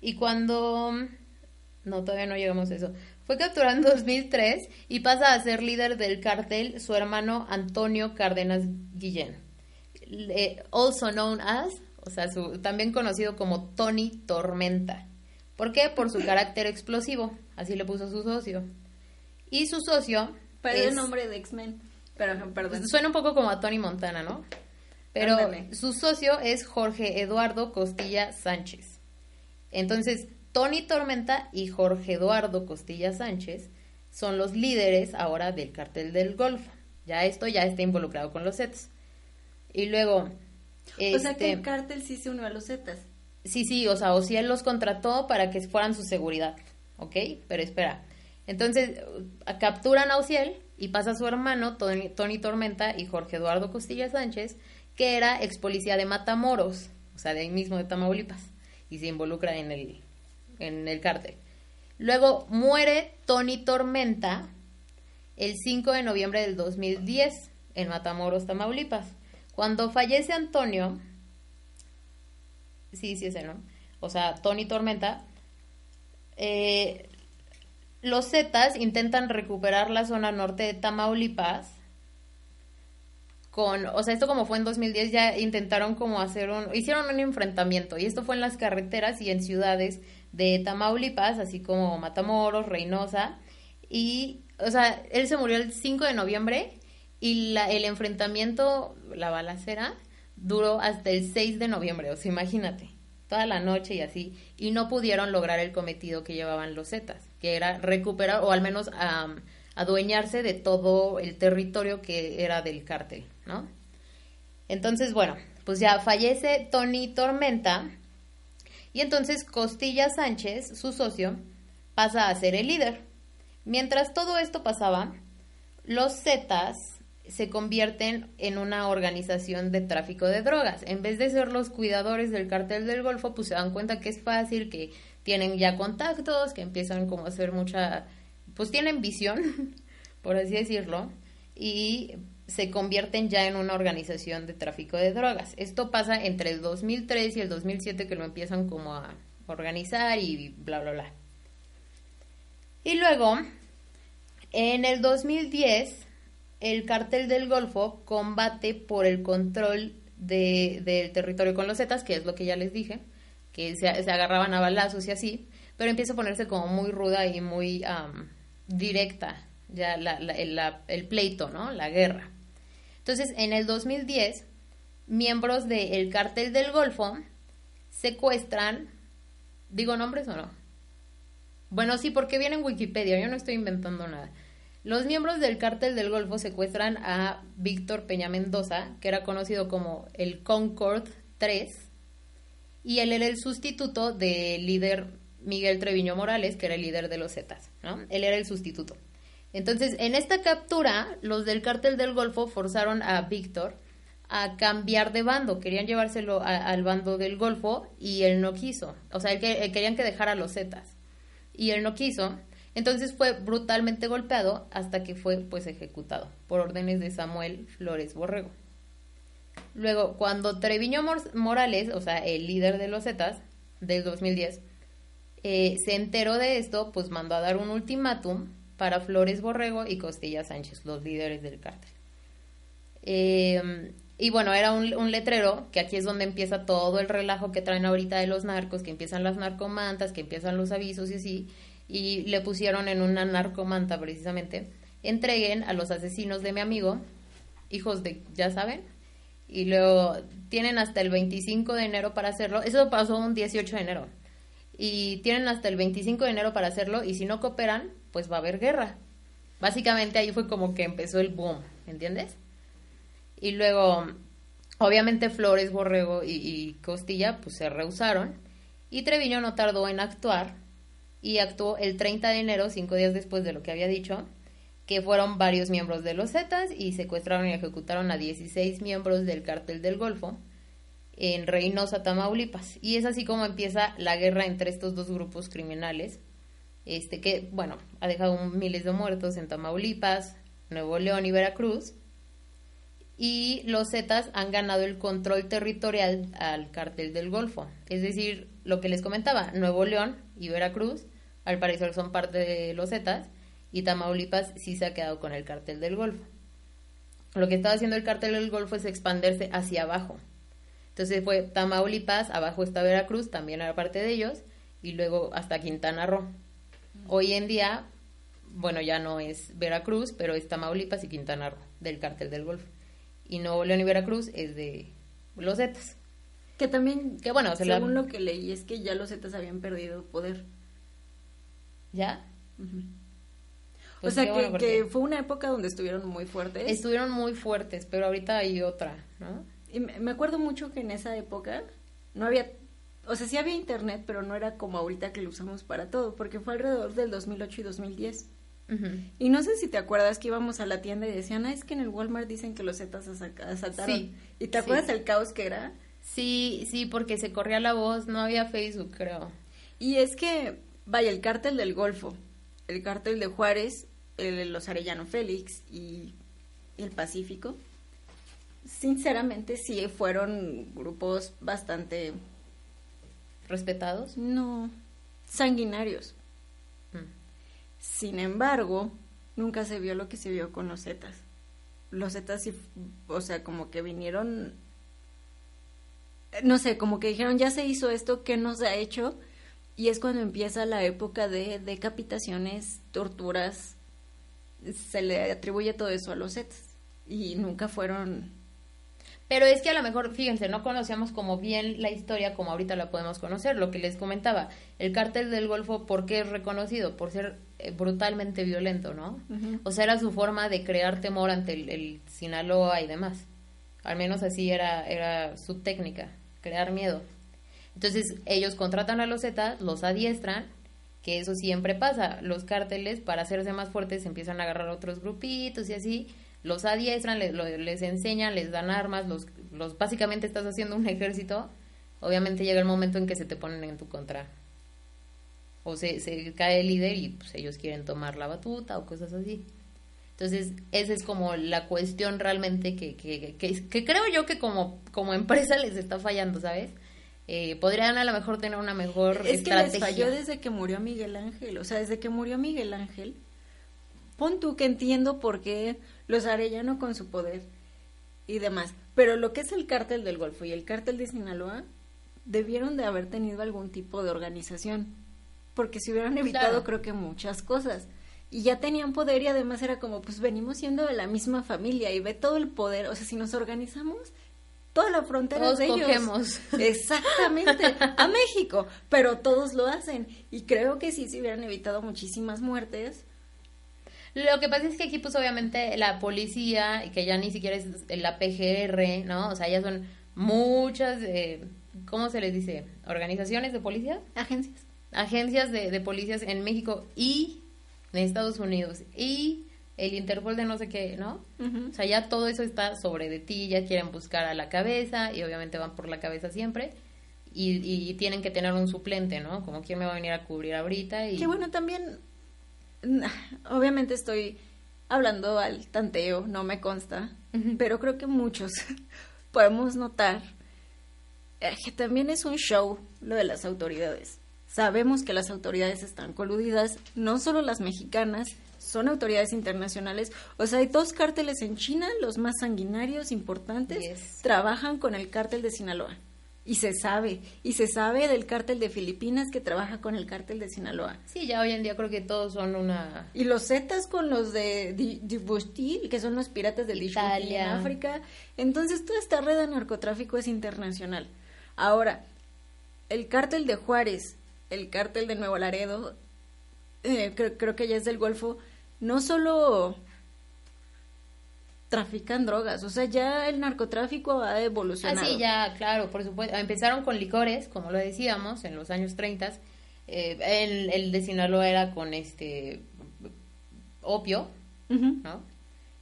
Y cuando no, todavía no llegamos a eso. Fue capturado en 2003 y pasa a ser líder del cartel su hermano Antonio Cárdenas Guillén. Also known as, o sea, su, también conocido como Tony Tormenta. ¿Por qué? Por su carácter explosivo. Así le puso su socio. Y su socio. Parece el nombre de X-Men. Pero, perdón. Suena un poco como a Tony Montana, ¿no? Pero su socio es Jorge Eduardo Costilla Sánchez. Entonces, Tony Tormenta y Jorge Eduardo Costilla Sánchez son los líderes ahora del cartel del Golfo. Ya esto ya está involucrado con los Zetas. Y luego... O sea que el este, cártel sí se unió a los Zetas. Sí, sí, o sea, o si él los contrató para que fueran su seguridad, ¿ok? Pero espera. Entonces, capturan a Ociel y pasa a su hermano, Tony, Tony, Tormenta y Jorge Eduardo Costilla Sánchez, que era ex policía de Matamoros, o sea, de ahí mismo de Tamaulipas, y se involucra en el, en el cártel. Luego muere Tony Tormenta el 5 de noviembre del 2010 en Matamoros, Tamaulipas. Cuando fallece Antonio, sí, sí, ese, ¿no? O sea, Tony Tormenta, eh, los Zetas intentan recuperar la zona norte de Tamaulipas con, o sea, esto como fue en 2010 ya intentaron como hacer un, hicieron un enfrentamiento y esto fue en las carreteras y en ciudades de Tamaulipas, así como Matamoros, Reynosa y, o sea, él se murió el 5 de noviembre y la, el enfrentamiento, la balacera, duró hasta el 6 de noviembre, o sea, imagínate toda la noche y así, y no pudieron lograr el cometido que llevaban los Zetas, que era recuperar o al menos adueñarse de todo el territorio que era del cártel, ¿no? Entonces, bueno, pues ya fallece Tony Tormenta y entonces Costilla Sánchez, su socio, pasa a ser el líder. Mientras todo esto pasaba, los Zetas se convierten en una organización de tráfico de drogas. En vez de ser los cuidadores del cartel del Golfo, pues se dan cuenta que es fácil, que tienen ya contactos, que empiezan como a hacer mucha, pues tienen visión, por así decirlo, y se convierten ya en una organización de tráfico de drogas. Esto pasa entre el 2003 y el 2007 que lo empiezan como a organizar y bla, bla, bla. Y luego, en el 2010, el cartel del Golfo combate por el control de, del territorio con los Zetas, que es lo que ya les dije, que se, agarraban a balazos y así, pero empieza a ponerse como muy ruda y muy directa ya el, pleito, ¿no? La guerra. Entonces, en el 2010, miembros del cartel del Golfo secuestran, digo nombres o no. Bueno, sí, porque viene en Wikipedia, yo no estoy inventando nada. Los miembros del cártel del Golfo secuestran a Víctor Peña Mendoza, que era conocido como el Concord 3, y él era el sustituto del líder Miguel Treviño Morales, que era el líder de los Zetas, ¿no? Él era el sustituto. Entonces, en esta captura, los del cártel del Golfo forzaron a Víctor a cambiar de bando, querían llevárselo al bando del Golfo y él no quiso, o sea, él, querían que dejara los Zetas. Y él no quiso, entonces fue brutalmente golpeado hasta que fue pues ejecutado por órdenes de Samuel Flores Borrego. Luego, cuando Treviño Morales, o sea, el líder de los Zetas del 2010, eh, se enteró de esto, pues mandó a dar un ultimátum para Flores Borrego y Costilla Sánchez, los líderes del cártel. Eh, y bueno, era un, un, letrero, que aquí es donde empieza todo el relajo que traen ahorita de los narcos, que empiezan las narcomantas, que empiezan los avisos y así, y le pusieron en una narcomanta precisamente, entreguen a los asesinos de mi amigo, hijos de, ya saben, y luego tienen hasta el 25 de enero para hacerlo, eso pasó un 18 de enero, y tienen hasta el 25 de enero para hacerlo, y si no cooperan, pues va a haber guerra. Básicamente ahí fue como que empezó el boom, ¿entiendes? Y luego, obviamente Flores, Borrego y, Costilla, pues se rehusaron, y Treviño no tardó en actuar, y actuó el 30 de enero, cinco días después de lo que había dicho, que fueron varios miembros de los Zetas y secuestraron y ejecutaron a 16 miembros del cártel del Golfo en Reynosa, Tamaulipas. Y es así como empieza la guerra entre estos dos grupos criminales, este que, bueno, ha dejado miles de muertos en Tamaulipas, Nuevo León y Veracruz. Y los Zetas han ganado el control territorial al cártel del Golfo. Es decir, lo que les comentaba, Nuevo León y Veracruz, al parecer son parte de los Zetas, y Tamaulipas sí se ha quedado con el cartel del Golfo. Lo que estaba haciendo el cartel del Golfo es expandirse hacia abajo. Entonces fue Tamaulipas, abajo está Veracruz, también era parte de ellos, y luego hasta Quintana Roo. Hoy en día, bueno, ya no es Veracruz, pero es Tamaulipas y Quintana Roo, del cartel del Golfo. Y Nuevo León y Veracruz es de los Zetas. Que también, que bueno, según lo que leí, es que ya los Zetas habían perdido poder. ¿Ya? Pues o sea, que, fue una época donde estuvieron muy fuertes. Estuvieron muy fuertes, pero ahorita hay otra, ¿no? Y me acuerdo mucho que en esa época no había, o sea, sí había internet, pero no era como ahorita que lo usamos para todo, porque fue alrededor del 2008 y 2010. Y no sé si te acuerdas que íbamos a la tienda y decían, ah, es que en el Walmart dicen que los Zetas asaltaron. Sí, ¿Y te acuerdas el caos que era? Sí, sí, porque se corría la voz, no había Facebook, creo. Y es que, vaya, el cártel del Golfo, el cártel de Juárez, el, los Arellano Félix y el Pacífico, sinceramente sí fueron grupos bastante... ¿Respetados? No, sanguinarios. Mm. Sin embargo, nunca se vio lo que se vio con los Zetas. Los Zetas sí, o sea, como que vinieron no sé, como que dijeron, ya se hizo esto, ¿qué no se ha hecho? Y es cuando empieza la época de decapitaciones, torturas, se le atribuye todo eso a los sets y nunca fueron... Pero es que a lo mejor, fíjense, no conocíamos como bien la historia como ahorita la podemos conocer, lo que les comentaba, el cártel del Golfo, ¿por qué es reconocido? Por ser eh, brutalmente violento, ¿no? O sea, era su forma de crear temor ante el, el Sinaloa y demás. Al menos así era, era su técnica, crear miedo. Entonces ellos contratan a los Zetas, los adiestran, que eso siempre pasa. Los cárteles, para hacerse más fuertes, empiezan a agarrar otros grupitos y así. Los adiestran, les, les enseñan, les dan armas, los, los básicamente estás haciendo un ejército. Obviamente llega el momento en que se te ponen en tu contra. o se, se cae el líder y pues ellos quieren tomar la batuta o cosas así. Entonces, esa es como la cuestión realmente que, que, que, que creo yo que como, como empresa les está fallando, ¿sabes? Eh, podrían a lo mejor tener una mejor es que les falló desde que murió Miguel Ángel, o sea, desde que murió Miguel Ángel, pon tú que entiendo por qué los Arellano con su poder y demás, pero lo que es el cártel del Golfo y el cártel de Sinaloa debieron de haber tenido algún tipo de organización, porque si hubieran evitado creo que muchas cosas. Y ya tenían poder y además era como, pues venimos siendo de la misma familia y ve todo el poder, o sea, si nos organizamos, toda la frontera de ellos. Exactamente, a México, pero todos lo hacen y creo que sí se hubieran evitado muchísimas muertes. Lo que pasa es que aquí pues obviamente la policía, que ya ni siquiera es la PGR, ¿no? O sea, ya son muchas, eh, ¿cómo se les dice? ¿Organizaciones de policía? Agencias. Agencias de, de policías en México y en Estados Unidos y el Interpol de no sé qué, ¿no? O sea, ya todo eso está sobre de ti, ya quieren buscar a la cabeza y obviamente van por la cabeza siempre. Y, tienen que tener un suplente, ¿no? Como quién me va a venir a cubrir ahorita. Y... Que bueno, también, obviamente estoy hablando al tanteo, no me consta, pero creo que muchos podemos notar eh, que también es un show lo de las autoridades. Sabemos que las autoridades están coludidas, no solo las mexicanas, son autoridades internacionales. O sea, hay dos cárteles en China, los más sanguinarios, importantes, trabajan con el cártel de Sinaloa. Y se sabe, y se sabe del cártel de Filipinas que trabaja con el cártel de Sinaloa. Sí, ya hoy en día creo que todos son una... Y los Zetas con los de Djibouti, que son los piratas del Djibouti en África. Entonces, toda esta red de narcotráfico es internacional. Ahora, el cártel de Juárez, el cártel de Nuevo Laredo, eh, creo, creo que ya es del Golfo, no solo trafican drogas, o sea, ya el narcotráfico ha evolucionado. Ah, sí, ya, claro, por supuesto. Empezaron con licores, como lo decíamos, en los años 30. Eh, el, el, de Sinaloa era con este opio, ¿no?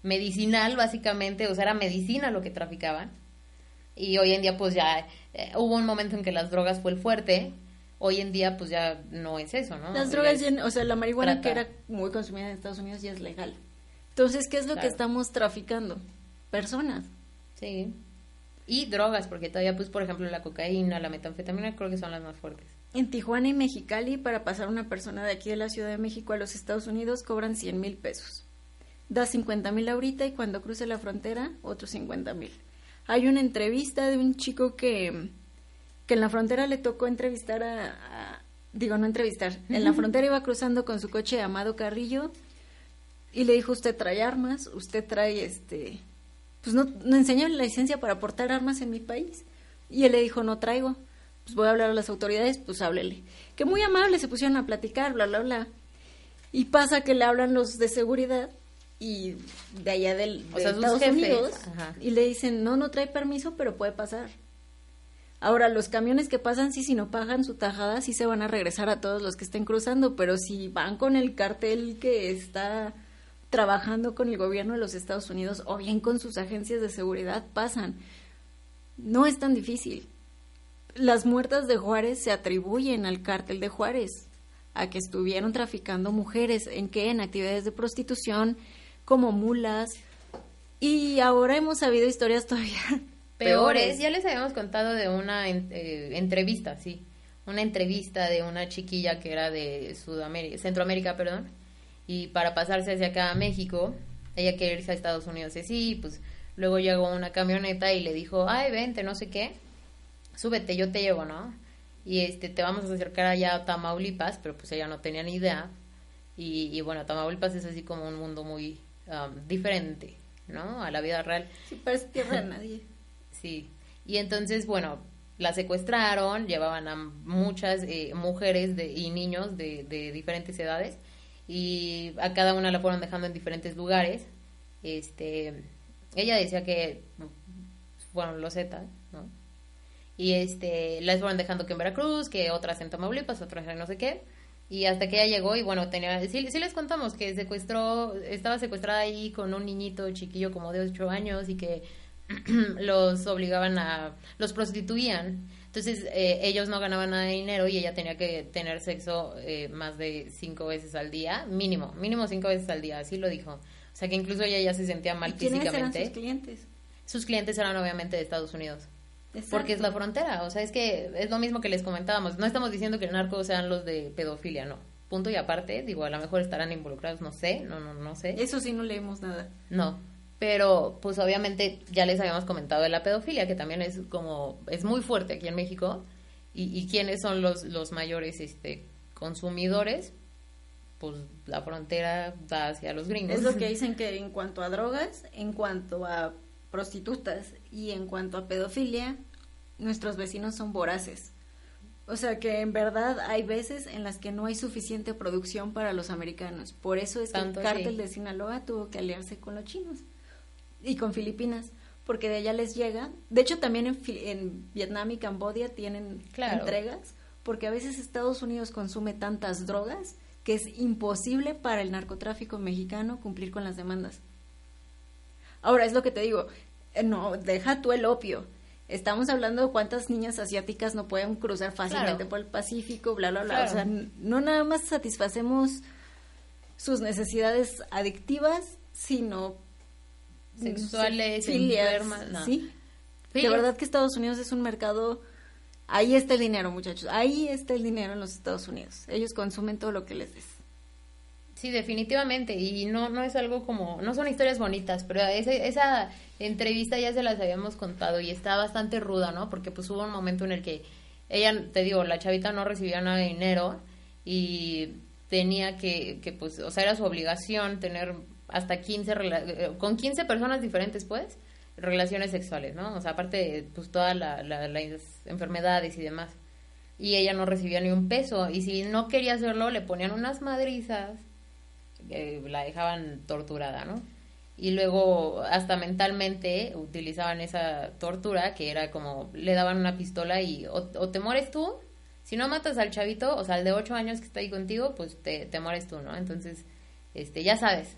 Medicinal, básicamente, o sea, era medicina lo que traficaban. Y hoy en día, pues ya eh, hubo un momento en que las drogas fue el fuerte, hoy en día pues ya no es eso, ¿no? Las drogas, o sea, la marihuana que era muy consumida en Estados Unidos ya es legal. Entonces, ¿qué es lo que estamos traficando? Personas. Sí. Y drogas, porque todavía pues por ejemplo la cocaína, la metanfetamina creo que son las más fuertes. En Tijuana y Mexicali, para pasar una persona de aquí de la Ciudad de México a los Estados Unidos, cobran 100 mil pesos. Da 50 mil ahorita y cuando cruce la frontera, otros 50 mil. Hay una entrevista de un chico que que en la frontera le tocó entrevistar a, digo, no entrevistar, en la frontera iba cruzando con su coche Amado Carrillo y le dijo, usted trae armas, usted trae este, pues no, no enseñó la licencia para portar armas en mi país. Y él le dijo, no traigo, pues voy a hablar a las autoridades, pues háblele. Que muy amable se pusieron a platicar, bla, bla, bla. Y pasa que le hablan los de seguridad y de allá del, de Estados Unidos y le dicen, no, no trae permiso, pero puede pasar. Ahora, los camiones que pasan, sí, si no pagan su tajada, sí se van a regresar a todos los que estén cruzando, pero si van con el cartel que está trabajando con el gobierno de los Estados Unidos o bien con sus agencias de seguridad, pasan. No es tan difícil. Las muertas de Juárez se atribuyen al cártel de Juárez, a que estuvieron traficando mujeres, en qué, en actividades de prostitución, como mulas, y ahora hemos sabido historias todavía peores. Ya les habíamos contado de una eh, entrevista, sí. Una entrevista de una chiquilla que era de Sudamérica, Centroamérica, perdón. Y para pasarse hacia acá a México, ella quería irse a Estados Unidos. Y sí, pues luego llegó una camioneta y le dijo, ay, vente, no sé qué. Súbete, yo te llevo, ¿no? Y este, te vamos a acercar allá a Tamaulipas, pero pues ella no tenía ni idea. Y, bueno, Tamaulipas es así como un mundo muy um, diferente, ¿no? A la vida real. Sí, parece tierra de nadie. Sí. Y entonces, bueno, la secuestraron, llevaban a muchas eh, mujeres de, y niños de, de, diferentes edades y a cada una la fueron dejando en diferentes lugares. Este, ella decía que fueron los Zetas, ¿no? Y este, las fueron dejando que en Veracruz, que otras en Tamaulipas, otras en no sé qué. Y hasta que ella llegó y bueno, tenía, sí, sí les contamos que secuestró, estaba secuestrada ahí con un niñito chiquillo como de 8 años y que los obligaban a, los prostituían. Entonces eh, ellos no ganaban nada de dinero y ella tenía que tener sexo eh, más de cinco veces al día, mínimo, mínimo cinco veces al día, así lo dijo. O sea que incluso ella ya se sentía mal ¿Y físicamente. eran sus clientes? Sus clientes eran obviamente de Estados Unidos. Exacto. Porque es la frontera, o sea, es que es lo mismo que les comentábamos. No estamos diciendo que el narco sean los de pedofilia, no. Punto y aparte, digo, a lo mejor estarán involucrados, no sé, no, no, no sé. Eso sí no leemos nada. No, pero pues obviamente ya les habíamos comentado de la pedofilia, que también es como, es muy fuerte aquí en México. Y, y quiénes son los, los mayores este, consumidores, pues la frontera va hacia los gringos. Es lo que dicen que en cuanto a drogas, en cuanto a prostitutas y en cuanto a pedofilia, nuestros vecinos son voraces. O sea que en verdad hay veces en las que no hay suficiente producción para los americanos. Por eso es que el cártel de Sinaloa tuvo que aliarse con los chinos y con Filipinas, porque de allá les llega. De hecho, también en, en Vietnam y Camboya tienen Claro. entregas, porque a veces Estados Unidos consume tantas drogas que es imposible para el narcotráfico mexicano cumplir con las demandas. Ahora, es lo que te digo, eh, no, deja tú el opio. Estamos hablando de cuántas niñas asiáticas no pueden cruzar fácilmente Claro. por el Pacífico, bla, bla, bla. Claro. O sea, no nada más satisfacemos sus necesidades adictivas, sino Sexuales, filias, enfermas, no. Sí. De verdad que Estados Unidos es un mercado... Ahí está el dinero, muchachos. Ahí está el dinero en los Estados Unidos. Ellos consumen todo lo que les des. Sí, definitivamente. Y no, no es algo como, no son historias bonitas, pero ese- esa entrevista ya se las habíamos contado y está bastante ruda, ¿no? Porque pues hubo un momento en el que ella, te digo, la chavita no recibía nada de dinero y tenía que, que pues, o sea, era su obligación tener hasta 15, rela- eh, con 15 personas diferentes, pues, relaciones sexuales, ¿no? O sea, aparte de pues todas la, la- las enfermedades y demás. Y ella no recibía ni un peso. Y si no quería hacerlo, le ponían unas madrizas que la dejaban torturada, ¿no? Y luego hasta mentalmente utilizaban esa tortura que era como le daban una pistola y o, o te mueres tú, si no matas al chavito, o sea, al de ocho años que está ahí contigo, pues te, te mueres tú, ¿no? Entonces, este, ya sabes.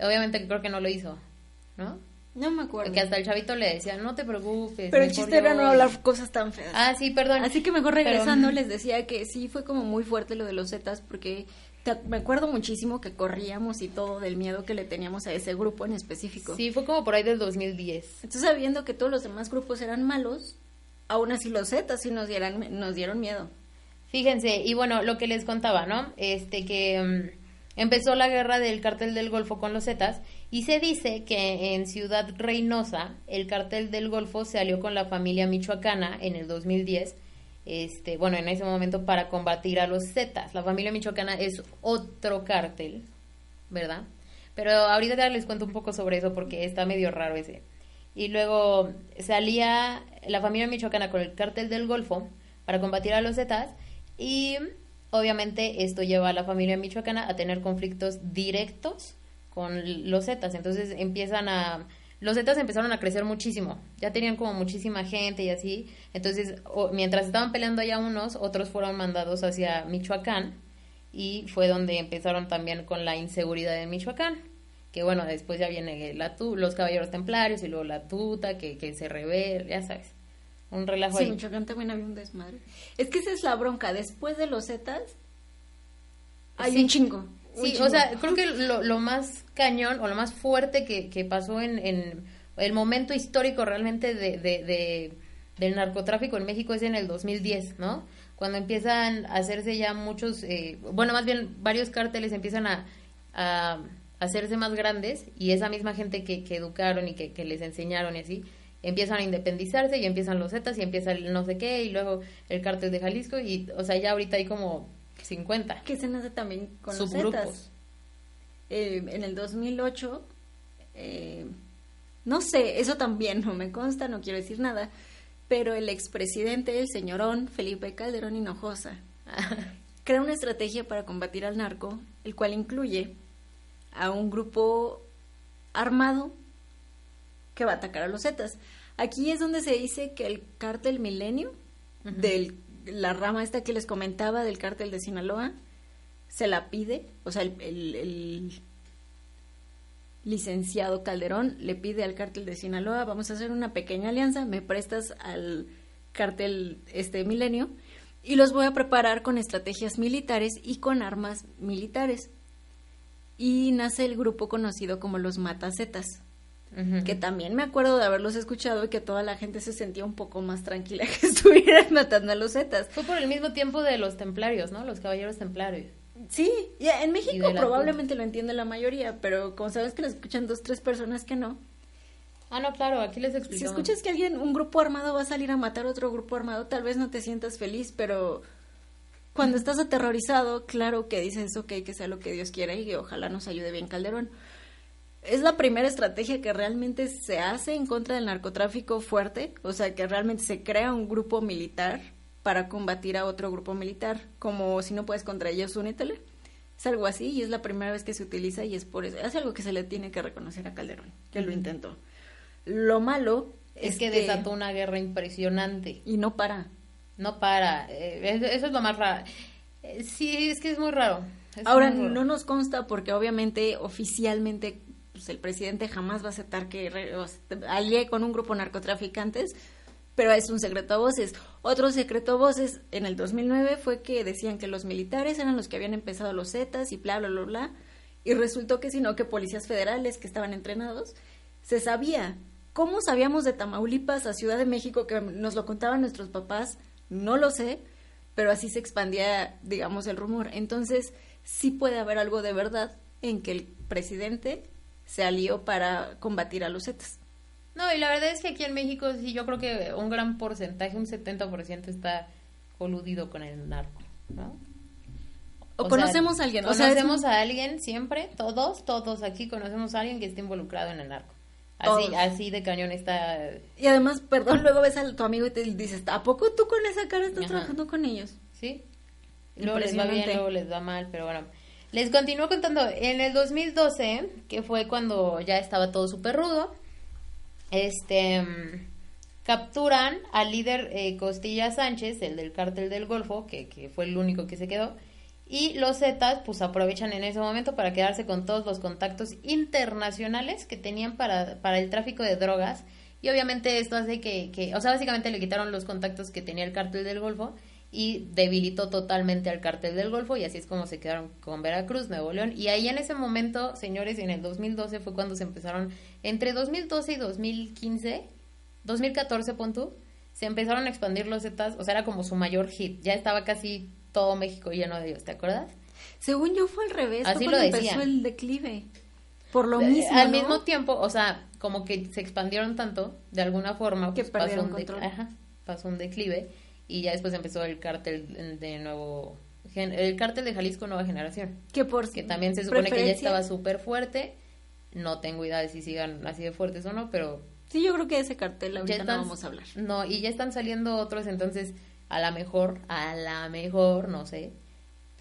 Obviamente que creo que no lo hizo, ¿no? No me acuerdo. Porque hasta el chavito le decía, no te preocupes. Pero el chiste era yo". no hablar cosas tan feas. Ah, sí, perdón. Así que mejor Pero- regresando les decía que sí fue como muy fuerte lo de los Zetas porque te- me acuerdo muchísimo que corríamos y todo del miedo que le teníamos a ese grupo en específico. Sí, fue como por ahí del 2010. Entonces sabiendo que todos los demás grupos eran malos, aún así los Zetas sí nos dieran nos dieron miedo. Fíjense, y bueno, lo que les contaba, ¿no? Este que mm, empezó la guerra del cartel del Golfo con los Zetas y se dice que en Ciudad Reynosa el cartel del Golfo se alió con la familia michoacana en el 2010. Este, bueno, en ese momento para combatir a los Zetas. La familia michoacana es otro cártel, ¿verdad? Pero ahorita ya les cuento un poco sobre eso porque está medio raro ese. Y luego salía la familia michoacana con el cártel del Golfo para combatir a los Zetas y obviamente esto lleva a la familia michoacana a tener conflictos directos con los Zetas. Entonces empiezan a... Los Zetas empezaron a crecer muchísimo, ya tenían como muchísima gente y así. Entonces, mientras estaban peleando allá unos, otros fueron mandados hacia Michoacán y fue donde empezaron también con la inseguridad de Michoacán. Que bueno, después ya viene la los caballeros templarios y luego la tuta que, que se revela, ya sabes. Un relajo Sí, ahí. Michoacán también había un desmadre. Es que esa es la bronca. Después de los Zetas hay Sí. un chingo. un Sí, chingo. o sea, creo que lo, lo más cañón o lo más fuerte que, que pasó en, en el momento histórico realmente de, de- de- del narcotráfico en México es en el 2010, ¿no? Cuando empiezan a hacerse ya muchos, eh, bueno, más bien varios cárteles empiezan a, a hacerse más grandes y esa misma gente que, que educaron y que, que les enseñaron y así, empiezan a independizarse y empiezan los Zetas y empieza el no sé qué y luego el cártel de Jalisco y, o sea, ya ahorita hay como 50 que se nace también con los. Zetas. Eh, en el 2008, eh, no sé, eso también no me consta, no quiero decir nada, pero el expresidente, el señorón Felipe Calderón Hinojosa, crea una estrategia para combatir al narco, el cual incluye a un grupo armado que va a atacar a los Zetas. Aquí es donde se dice que el cártel Milenio, de la rama esta que les comentaba del cártel de Sinaloa, se la pide, o sea, el, el- el licenciado Calderón le pide al cártel de Sinaloa, vamos a hacer una pequeña alianza, me prestas al cartel este milenio y los voy a preparar con estrategias militares y con armas militares. Y nace el grupo conocido como los Matacetas, que también me acuerdo de haberlos escuchado y que toda la gente se sentía un poco más tranquila que estuvieran matando a los Zetas. Fue por el mismo tiempo de los templarios, ¿no? Los caballeros templarios. Sí, ya en México probablemente lo entiende la mayoría, pero como sabes que lo escuchan dos, tres personas que no. Ah, no, claro, aquí les explico. Si escuchas que alguien, un grupo armado va a salir a matar a otro grupo armado, tal vez no te sientas feliz, pero cuando estás aterrorizado, claro que dices, ok, que sea lo que Dios quiera y que ojalá nos ayude bien Calderón. Es la primera estrategia que realmente se hace en contra del narcotráfico fuerte, o sea, que realmente se crea un grupo militar para combatir a otro grupo militar, como si no puedes contra ellos, únetele. Es algo así y es la primera vez que se utiliza y es por eso, es algo que se le tiene que reconocer a Calderón, que lo intentó. Lo malo es, que, desató una guerra impresionante. Y no para. No para. Eh, eso es lo más raro. Eh, sí, es que es muy raro. Ahora, no nos consta porque obviamente oficialmente pues, el presidente jamás va a aceptar que alíe con un grupo de narcotraficantes, pero es un secreto a voces. Otro secreto a voces en el 2009 fue que decían que los militares eran los que habían empezado los Zetas y bla, bla, bla, bla. Y resultó que sino que policías federales que estaban entrenados, se sabía ¿Cómo sabíamos de Tamaulipas a Ciudad de México que nos lo contaban nuestros papás? No lo sé, pero así se expandía, digamos, el rumor. Entonces, sí puede haber algo de verdad en que el presidente se alió para combatir a los Zetas. No, y la verdad es que aquí en México sí, yo creo que un gran porcentaje, un 70% está coludido con el narco, ¿no? O, conocemos a alguien. Conocemos a alguien siempre, todos, todos aquí conocemos a alguien que esté involucrado en el narco. Así, así de cañón está. Y además, perdón, luego ves a tu amigo y te dices, ¿a poco tú con esa cara estás trabajando con ellos? Sí. Luego les va bien, luego les va mal, pero bueno. Les continúo contando, en el 2012, que fue cuando ya estaba todo súper rudo, este, mm, capturan al líder eh, Costilla Sánchez, el del cártel del Golfo, que, que fue el único que se quedó, y los Zetas pues aprovechan en ese momento para quedarse con todos los contactos internacionales que tenían para, para el tráfico de drogas. Y obviamente esto hace que, que, o sea, básicamente le quitaron los contactos que tenía el cártel del Golfo y debilitó totalmente al cártel del Golfo y así es como se quedaron con Veracruz, Nuevo León. Y ahí en ese momento, señores, en el 2012 fue cuando se empezaron, entre 2012 y 2015, 2014, punto, se empezaron a expandir los Zetas, o sea, era como su mayor hit, ya estaba casi todo México lleno de ellos, ¿te acuerdas? Según yo fue al revés, Así lo empezó el declive. Por lo mismo. Al mismo tiempo, o sea, como que se expandieron tanto, de alguna forma, que pues, pasó, un Ajá, pasó un declive y ya después empezó el cártel de nuevo el cártel de Jalisco Nueva Generación. Que por que también se supone que ya estaba súper fuerte. No tengo idea de si sigan así de fuertes o no, pero Sí, yo creo que ese cartel ahorita no vamos a hablar. No, y ya están saliendo otros, entonces a la mejor, a la mejor, no sé,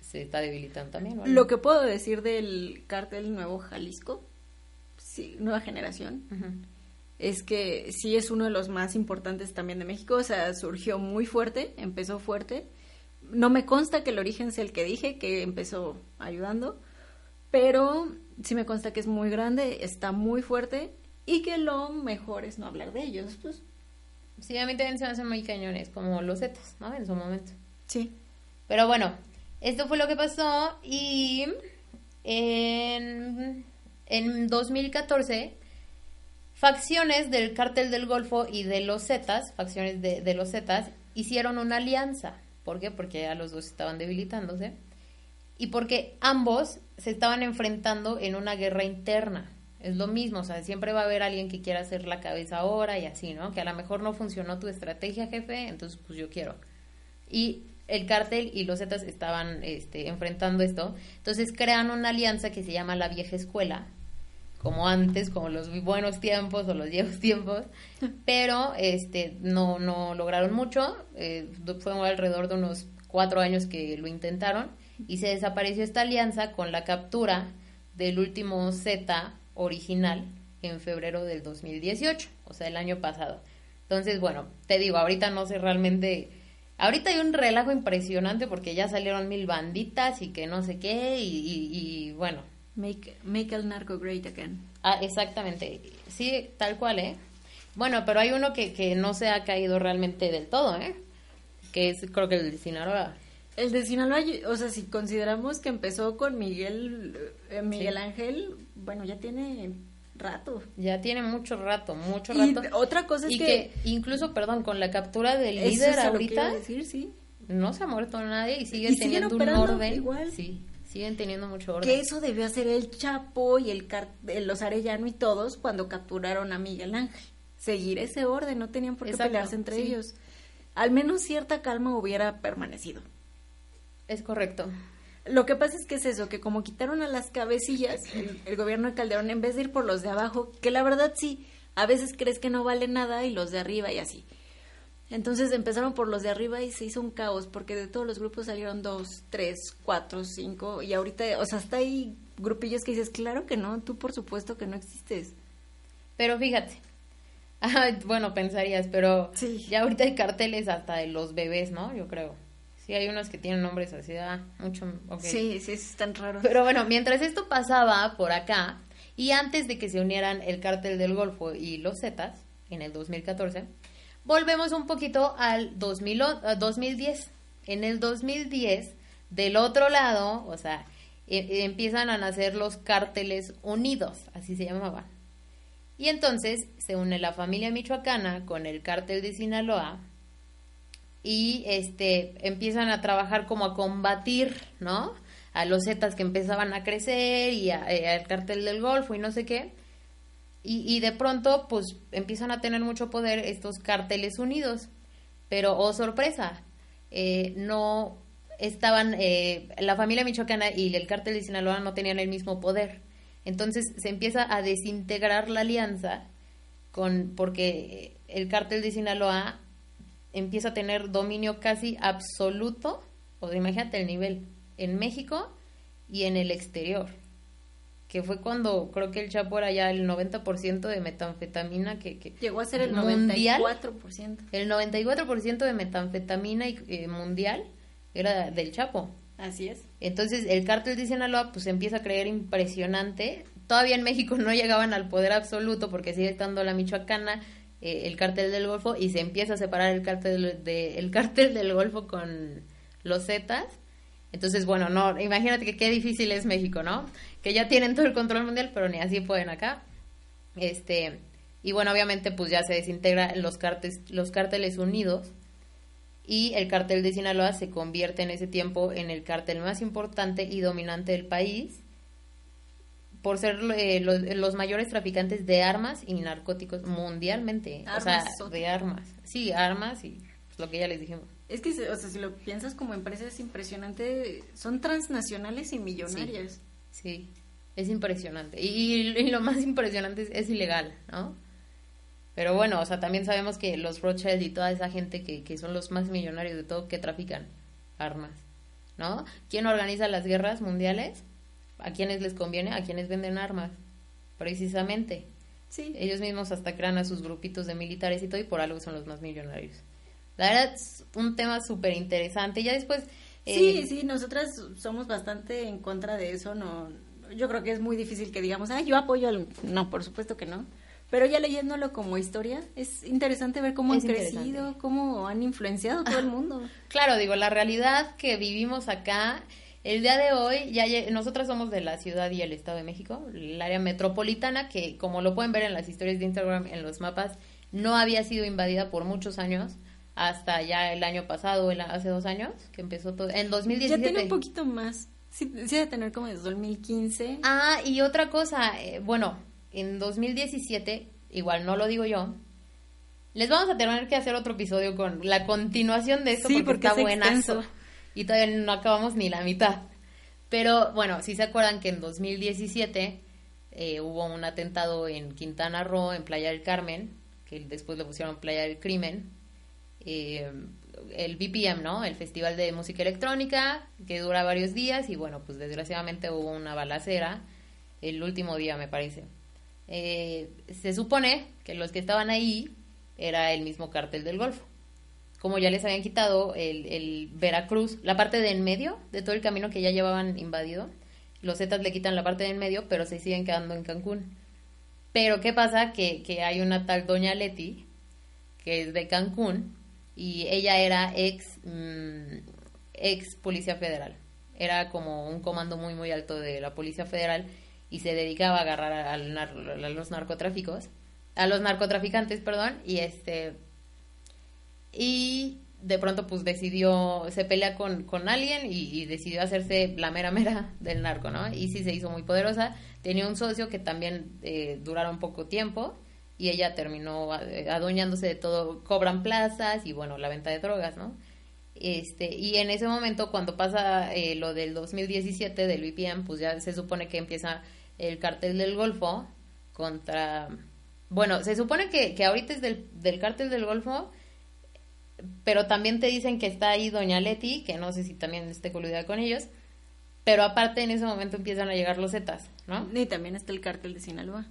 se está debilitando también. Lo que puedo decir del cártel Nuevo Jalisco, sí, nueva generación, es que sí es uno de los más importantes también de México, o sea, surgió muy fuerte, empezó fuerte. No me consta que el origen sea el que dije, que empezó ayudando, pero sí me consta que es muy grande, está muy fuerte y que lo mejor es no hablar de ellos, pues Sí, a mí también se me hacen muy cañones, como los Zetas, ¿no? En su momento. Sí. Pero bueno, esto fue lo que pasó y en, en 2014 facciones del cártel del Golfo y de los Zetas, facciones de, los Zetas, hicieron una alianza. ¿Por qué? Porque ya los dos estaban debilitándose. Y porque ambos se estaban enfrentando en una guerra interna es lo mismo, o sea, siempre va a haber alguien que quiera hacer la cabeza ahora y así, ¿no? Que a lo mejor no funcionó tu estrategia, jefe, entonces pues yo quiero. Y el cártel y los Zetas estaban este, enfrentando esto, entonces crean una alianza que se llama la vieja escuela, como antes, como los buenos tiempos o los viejos tiempos, pero este no, no lograron mucho, eh, fue alrededor de unos cuatro años que lo intentaron y se desapareció esta alianza con la captura del último Z original en febrero del 2018, o sea, el año pasado. Entonces, bueno, te digo, ahorita no sé realmente... Ahorita hay un relajo impresionante porque ya salieron mil banditas y que no sé qué y, bueno. Make, make el narco great again. Ah, exactamente. Sí, tal cual, ¿eh? Bueno, pero hay uno que, que no se ha caído realmente del todo, ¿eh? Que es, creo que el de Sinaloa. El de Sinaloa, o sea, si consideramos que empezó con Miguel, eh, Miguel Ángel, bueno, ya tiene rato. Ya tiene mucho rato, mucho rato. Y otra cosa es y que, incluso, perdón, con la captura del líder ahorita, decir, sí. no se ha muerto nadie y siguen teniendo un orden. Igual. Sí, siguen teniendo mucho orden. Que eso debió hacer el Chapo y el, los Arellano y todos cuando capturaron a Miguel Ángel. Seguir ese orden, no tenían por qué pelearse entre ellos. Al menos cierta calma hubiera permanecido. Es correcto. Lo que pasa es que es eso, que como quitaron a las cabecillas, el, gobierno de Calderón, en vez de ir por los de abajo, que la verdad sí, a veces crees que no vale nada y los de arriba y así. Entonces empezaron por los de arriba y se hizo un caos, porque de todos los grupos salieron dos, tres, cuatro, cinco, y ahorita, o sea, hasta hay grupillos que dices, claro que no, tú por supuesto que no existes. Pero fíjate, bueno, pensarías, pero ya ahorita hay carteles hasta de los bebés, ¿no? Yo creo. Sí, hay unos que tienen nombres así, ah, mucho, Sí, sí, están raros. Pero bueno, mientras esto pasaba por acá, y antes de que se unieran el cártel del Golfo y los Zetas, en el 2014, volvemos un poquito al 2010. En el 2010, del otro lado, o sea, e, empiezan a nacer los cárteles unidos, así se llamaban. Y entonces se une la familia michoacana con el cártel de Sinaloa, y este empiezan a trabajar como a combatir, ¿no? A los Zetas que empezaban a crecer y eh, al cartel del Golfo y no sé qué. Y, de pronto, pues empiezan a tener mucho poder estos carteles unidos. Pero, oh sorpresa, eh, no estaban, eh, la familia michoacana y el cártel de Sinaloa no tenían el mismo poder. Entonces se empieza a desintegrar la alianza con, porque el cártel de Sinaloa empieza a tener dominio casi absoluto, o imagínate el nivel, en México y en el exterior, que fue cuando creo que el Chapo era ya el 90% de metanfetamina que, llegó a ser el mundial, 94%. El 94% de metanfetamina eh, mundial era del Chapo. Así es. Entonces, el cártel de Sinaloa pues empieza a creer impresionante. Todavía en México no llegaban al poder absoluto porque sigue estando la Michoacana, eh, el cártel del Golfo y se empieza a separar el cártel, de, el cártel del Golfo con los Zetas. Entonces, bueno, no, imagínate que qué difícil es México, ¿no? Que ya tienen todo el control mundial, pero ni así pueden acá. Este, y bueno, obviamente pues ya se desintegra los cárteles, los cárteles unidos y el cártel de Sinaloa se convierte en ese tiempo en el cártel más importante y dominante del país por ser eh, los, mayores traficantes de armas y narcóticos mundialmente. o sea, de armas. Sí, armas y pues, lo que ya les dijimos. Es que, o sea, si lo piensas como empresa es impresionante. Son transnacionales y millonarias. Sí, es impresionante. Y, lo más impresionante es, es, ilegal, ¿no? Pero bueno, o sea, también sabemos que los Rothschild y toda esa gente que, que son los más millonarios de todo, que trafican armas, ¿no? ¿Quién organiza las guerras mundiales? ¿A quiénes les conviene? A quienes venden armas, precisamente. Sí. Ellos mismos hasta crean a sus grupitos de militares y todo, y por algo son los más millonarios. La verdad es un tema súper interesante. Ya después... Eh, sí, sí, nosotras somos bastante en contra de eso. No, yo creo que es muy difícil que digamos, ah, yo apoyo al... No, por supuesto que no. Pero ya leyéndolo como historia, es interesante ver cómo han crecido, cómo han influenciado todo el mundo. Claro, digo, la realidad que vivimos acá el día de hoy, ya nosotras somos de la ciudad y el Estado de México, el área metropolitana, que como lo pueden ver en las historias de Instagram, en los mapas, no había sido invadida por muchos años, hasta ya el año pasado, hace dos años, que empezó todo, en 2017. Ya tiene un poquito más, sí, sí debe tener como desde 2015. Ah, y otra cosa, eh, bueno, en 2017, igual no lo digo yo, les vamos a tener que hacer otro episodio con la continuación de esto porque, está buenazo y todavía no acabamos ni la mitad. Pero bueno, si se acuerdan que en 2017 eh, hubo un atentado en Quintana Roo, en Playa del Carmen, que después le pusieron Playa del Crimen. Eh, el BPM, ¿no? El Festival de Música Electrónica, que dura varios días y bueno, pues desgraciadamente hubo una balacera el último día, me parece. Eh, se supone que los que estaban ahí era el mismo cártel del Golfo como ya les habían quitado el, Veracruz, la parte de en medio de todo el camino que ya llevaban invadido, los Zetas le quitan la parte de en medio, pero se siguen quedando en Cancún. Pero ¿qué pasa? Que, que hay una tal Doña Leti, que es de Cancún, y ella era ex, mm, ex policía federal. Era como un comando muy, muy alto de la Policía Federal y se dedicaba a agarrar nar- a los narcotráficos, a los narcotraficantes, perdón, y este y de pronto pues decidió, se pelea con, con alguien y, y decidió hacerse la mera mera del narco, ¿no? Y sí se hizo muy poderosa, tenía un socio que también eh, duraron poco tiempo y ella terminó eh, adueñándose de todo, cobran plazas y bueno, la venta de drogas, ¿no? Este, y en ese momento, cuando pasa eh, lo del 2017 del VPN, pues ya se supone que empieza el cartel del Golfo contra... Bueno, se supone que, que ahorita es del, del cartel del Golfo, pero también te dicen que está ahí Doña Leti, que no sé si también esté coludida con ellos, pero aparte en ese momento empiezan a llegar los Zetas, ¿no? Y también está el cártel de Sinaloa.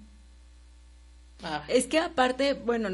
Ah. Es que aparte, bueno,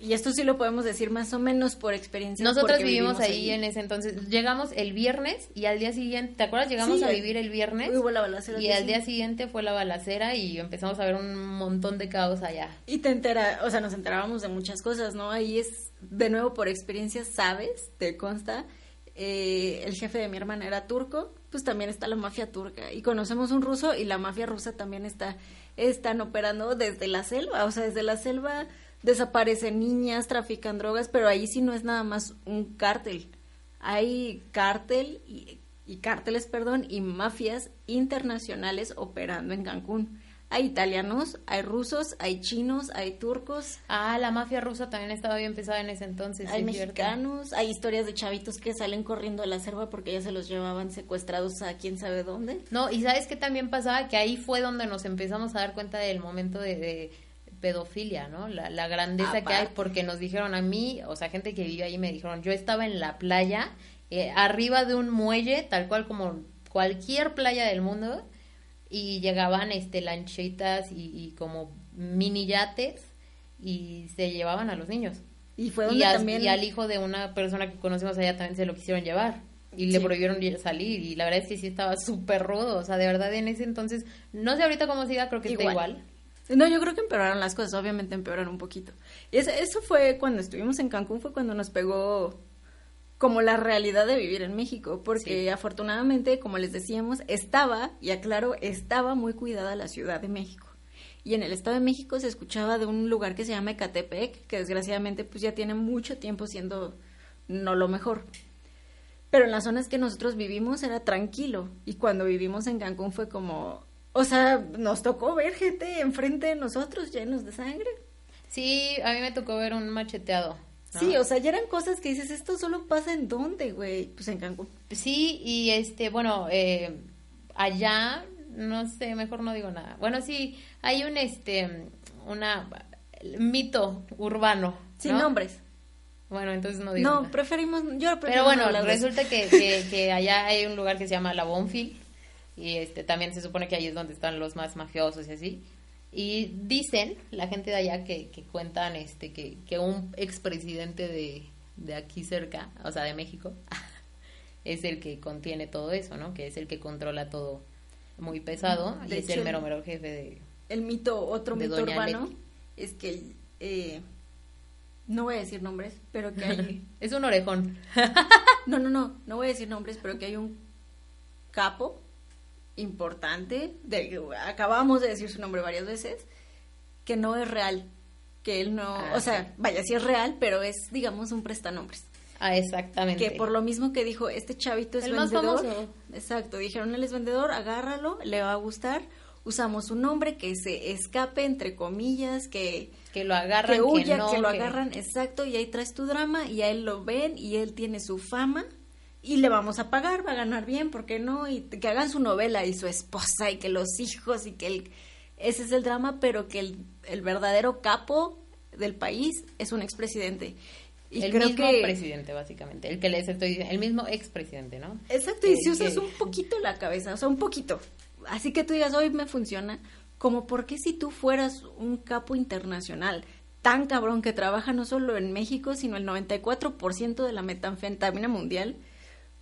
y esto sí lo podemos decir más o menos por experiencia. Nosotros vivimos ahí, en ese entonces. Llegamos el viernes y al día siguiente, ¿te acuerdas? Llegamos Sí, a vivir el viernes. Hubo la balacera. Y al día siguiente fue la balacera y empezamos a ver un montón de caos allá. Y te entera, o sea, nos enterábamos de muchas cosas, ¿no? Ahí es, de nuevo, por experiencia, sabes, te consta, eh, el jefe de mi hermana era turco, pues también está la mafia turca. Y conocemos un ruso y la mafia rusa también está, están operando desde la selva, o sea, desde la selva desaparecen niñas, trafican drogas, pero ahí sí no es nada más un cártel. Hay cártel y, y cárteles, perdón, y mafias internacionales operando en Cancún. Hay italianos, hay rusos, hay chinos, hay turcos, Ah, la mafia rusa también estaba bien pesada en ese entonces. hay cierto. mexicanos, hay historias de chavitos que salen corriendo a la selva porque ya se los llevaban secuestrados a quién sabe dónde. No, y sabes qué también pasaba que ahí fue donde nos empezamos a dar cuenta del momento de, de pedofilia, ¿no? La, la grandeza que hay, porque nos dijeron a mí, o sea, gente que vive ahí me dijeron, yo estaba en la playa, eh, arriba de un muelle, tal cual como cualquier playa del mundo, y llegaban este lanchitas y, y como mini yates y se llevaban a los niños. Y fue Y, donde as- también y al hijo de una persona que conocimos allá también se lo quisieron llevar y le prohibieron ir- salir y la verdad es que sí estaba súper rudo, o sea, de verdad en ese entonces, no sé ahorita cómo siga, creo que está Igual. igual. No, yo creo que empeoraron las cosas, obviamente empeoraron un poquito. Y eso fue cuando estuvimos en Cancún, fue cuando nos pegó como la realidad de vivir en México, porque Sí. afortunadamente, como les decíamos, estaba, y aclaro, estaba muy cuidada la Ciudad de México. Y en el Estado de México se escuchaba de un lugar que se llama Ecatepec, que desgraciadamente pues ya tiene mucho tiempo siendo no lo mejor. Pero en las zonas que nosotros vivimos era tranquilo. Y cuando vivimos en Cancún fue como, o sea, nos tocó ver gente enfrente de nosotros llenos de sangre. Sí, a mí me tocó ver un macheteado. ¿No? Sí, o sea, ya eran cosas que dices, esto solo pasa en dónde, güey. Pues en Cancún. Sí, y este, bueno, eh, allá, no sé, mejor no digo nada. Bueno, sí, hay un, este, una, mito urbano. Sin ¿no? nombres. Bueno, entonces no digo No, nada. preferimos, yo prefiero Pero no bueno, resulta que, que, que allá hay un lugar que se llama La Bonfil y este también se supone que ahí es donde están los más mafiosos y así. Y dicen, la gente de allá que, que cuentan este que, que un expresidente de, de aquí cerca, o sea, de México, es el que contiene todo eso, ¿no? Que es el que controla todo muy pesado y De es hecho, el el- mero mero jefe de... El mito, otro mito Doña urbano, Leti. es que, eh, no voy a decir nombres, pero que hay... es un orejón. No, no, no, no voy a decir nombres, pero que hay un capo importante, de, acabamos de decir su nombre varias veces, que no es real, que él no, Ah, o sea, sí. vaya, sí es real, pero es, digamos, un prestanombres. Ah, exactamente. Que por lo mismo que dijo, este chavito es El más vendedor. famoso. Exacto, dijeron, él es vendedor, agárralo, le va a gustar. Usamos un nombre que se escape, entre comillas, que, que lo agarran, que huya, no, que lo agarran, exacto, y ahí traes tu drama y a él lo ven y él tiene su fama y le vamos a pagar, va a ganar bien, ¿por qué no? Y que hagan su novela y su esposa y que los hijos y que el, ese es el drama, pero que el, el verdadero capo del país es un expresidente. Y el creo mismo que presidente, básicamente. El que les estoy diciendo. El mismo expresidente, ¿no? Exacto, y si usas que- un poquito la cabeza, o sea, un poquito. Así que tú digas, hoy me funciona, como porque si tú fueras un capo internacional tan cabrón que trabaja no solo en México, sino el 94% de la metanfetamina mundial,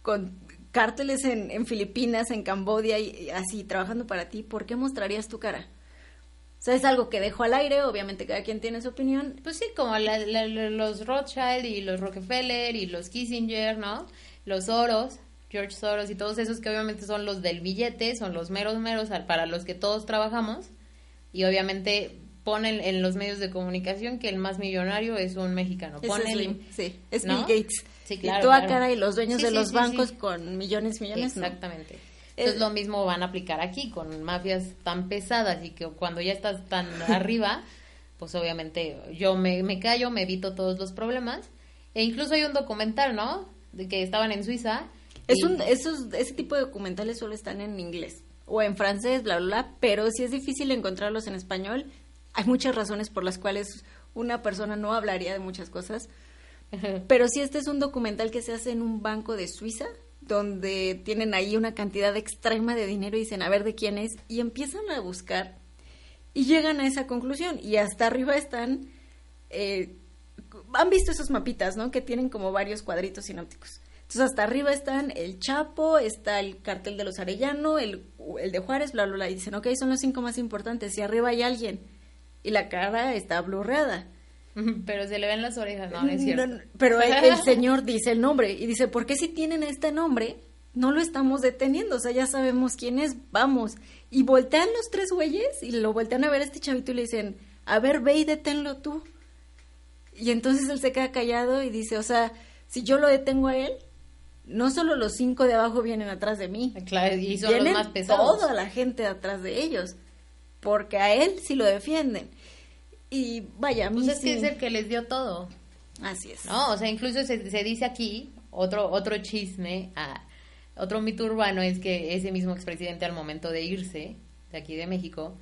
con cárteles en, en Filipinas, en Cambodia y, y así trabajando para ti, ¿por qué mostrarías tu cara? O sea, es algo que dejo al aire, obviamente cada quien tiene su opinión. Pues sí, como la- los Rothschild y los Rockefeller y los Kissinger, ¿no? Los Soros, George Soros y todos esos que obviamente son los del billete, son los meros meros para los que todos trabajamos. Y obviamente ponen en los medios de comunicación que el más millonario es un mexicano. Es Ponen, Slim, sí, es ¿no? Bill Gates. Sí, claro, y toda claro. cara y los dueños Sí, de sí, los bancos con millones y millones. no. Exactamente. Entonces Eh, lo mismo van a aplicar aquí con mafias tan pesadas y que cuando ya estás tan arriba, pues obviamente yo me, me callo, me evito todos los problemas. E incluso hay un documental, ¿no? De que estaban en Suiza. Es y- un, esos, ese tipo de documentales solo están en inglés o en francés, bla, bla, bla, pero si es difícil encontrarlos en español, hay muchas razones por las cuales una persona no hablaría de muchas cosas. Pero si este es un documental que se hace en un banco de Suiza, donde tienen ahí una cantidad extrema de dinero y dicen, a ver de quién es, y empiezan a buscar y llegan a esa conclusión. Y hasta arriba están, eh, han visto esos mapitas, ¿no? Que tienen como varios cuadritos sinópticos. Entonces hasta arriba están el Chapo, está el cartel de los Arellano, el, el de Juárez, bla, bla, bla. Y dicen, ok, son los cinco más importantes. Y arriba hay alguien. Y la cara está blurreada. Pero se le ven las orejas, no, no es cierto. No, pero el, el señor dice el nombre y dice, ¿por qué si tienen este nombre no lo estamos deteniendo? O sea, ya sabemos quién es, vamos. Y voltean los tres güeyes y lo voltean a ver a este chavito y le dicen, a ver, ve y deténlo tú. Y entonces él se queda callado y dice, o sea, si yo lo detengo a él, no solo los cinco de abajo vienen atrás de mí, Claro, y son vienen los más pesados. toda la gente atrás de ellos, porque a él sí lo defienden. Y vaya, a Pues es que sí- es el que les dio todo. Así es. No, o sea, incluso se, se dice aquí, otro, otro chisme, ah, otro mito urbano es que ese mismo expresidente al momento de irse de aquí de México,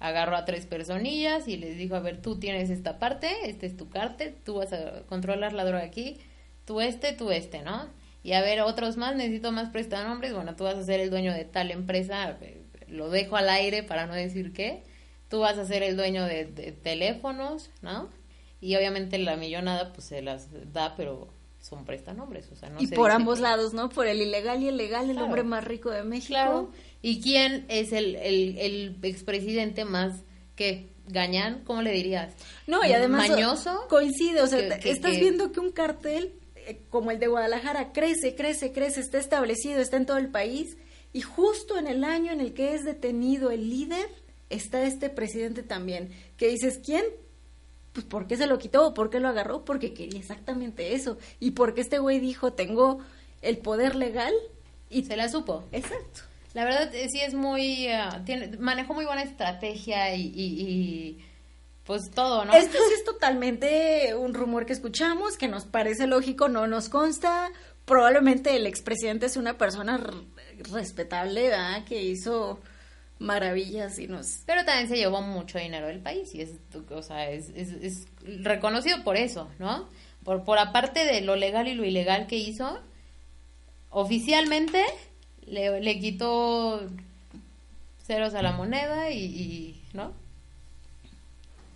agarró a tres personillas y les dijo, a ver, tú tienes esta parte, este es tu cártel, tú vas a controlar la droga aquí, tú este, tú este, ¿no? Y a ver, otros más, necesito más prestanombres, bueno, tú vas a ser el dueño de tal empresa, eh, lo dejo al aire para no decir qué, tú vas a ser el dueño de, de teléfonos, ¿no? Y obviamente la millonada pues se las da, pero son prestanombres, o sea, no y se por ambos que- lados, ¿no? Por el ilegal y el legal, el Claro. hombre más rico de México. Claro. ¿Y quién es el, el, el expresidente más que gañán? ¿Cómo le dirías? No, y además Mañoso. coincide, o sea, Que- te- que- estás viendo que un cartel eh, como el de Guadalajara crece, crece, crece, está establecido, está en todo el país y justo en el año en el que es detenido el líder está este presidente también, que dices, ¿quién? Pues ¿por qué se lo quitó o por qué lo agarró? Porque quería exactamente eso y porque este güey dijo, tengo el poder legal y Se la supo. Exacto. La verdad eh, sí es muy... ah, tiene, manejó muy buena estrategia y, y- y, pues todo, ¿no? Esto sí es totalmente un rumor que escuchamos, que nos parece lógico, no nos consta. Probablemente el expresidente es una persona respetable, ¿verdad? Que hizo maravillas y nos... Pero también se llevó mucho dinero del país y es, o sea, es, es, es reconocido por eso, ¿no? Por, por aparte de lo legal y lo ilegal que hizo, oficialmente le, le quitó ceros a la moneda y, y, ¿no?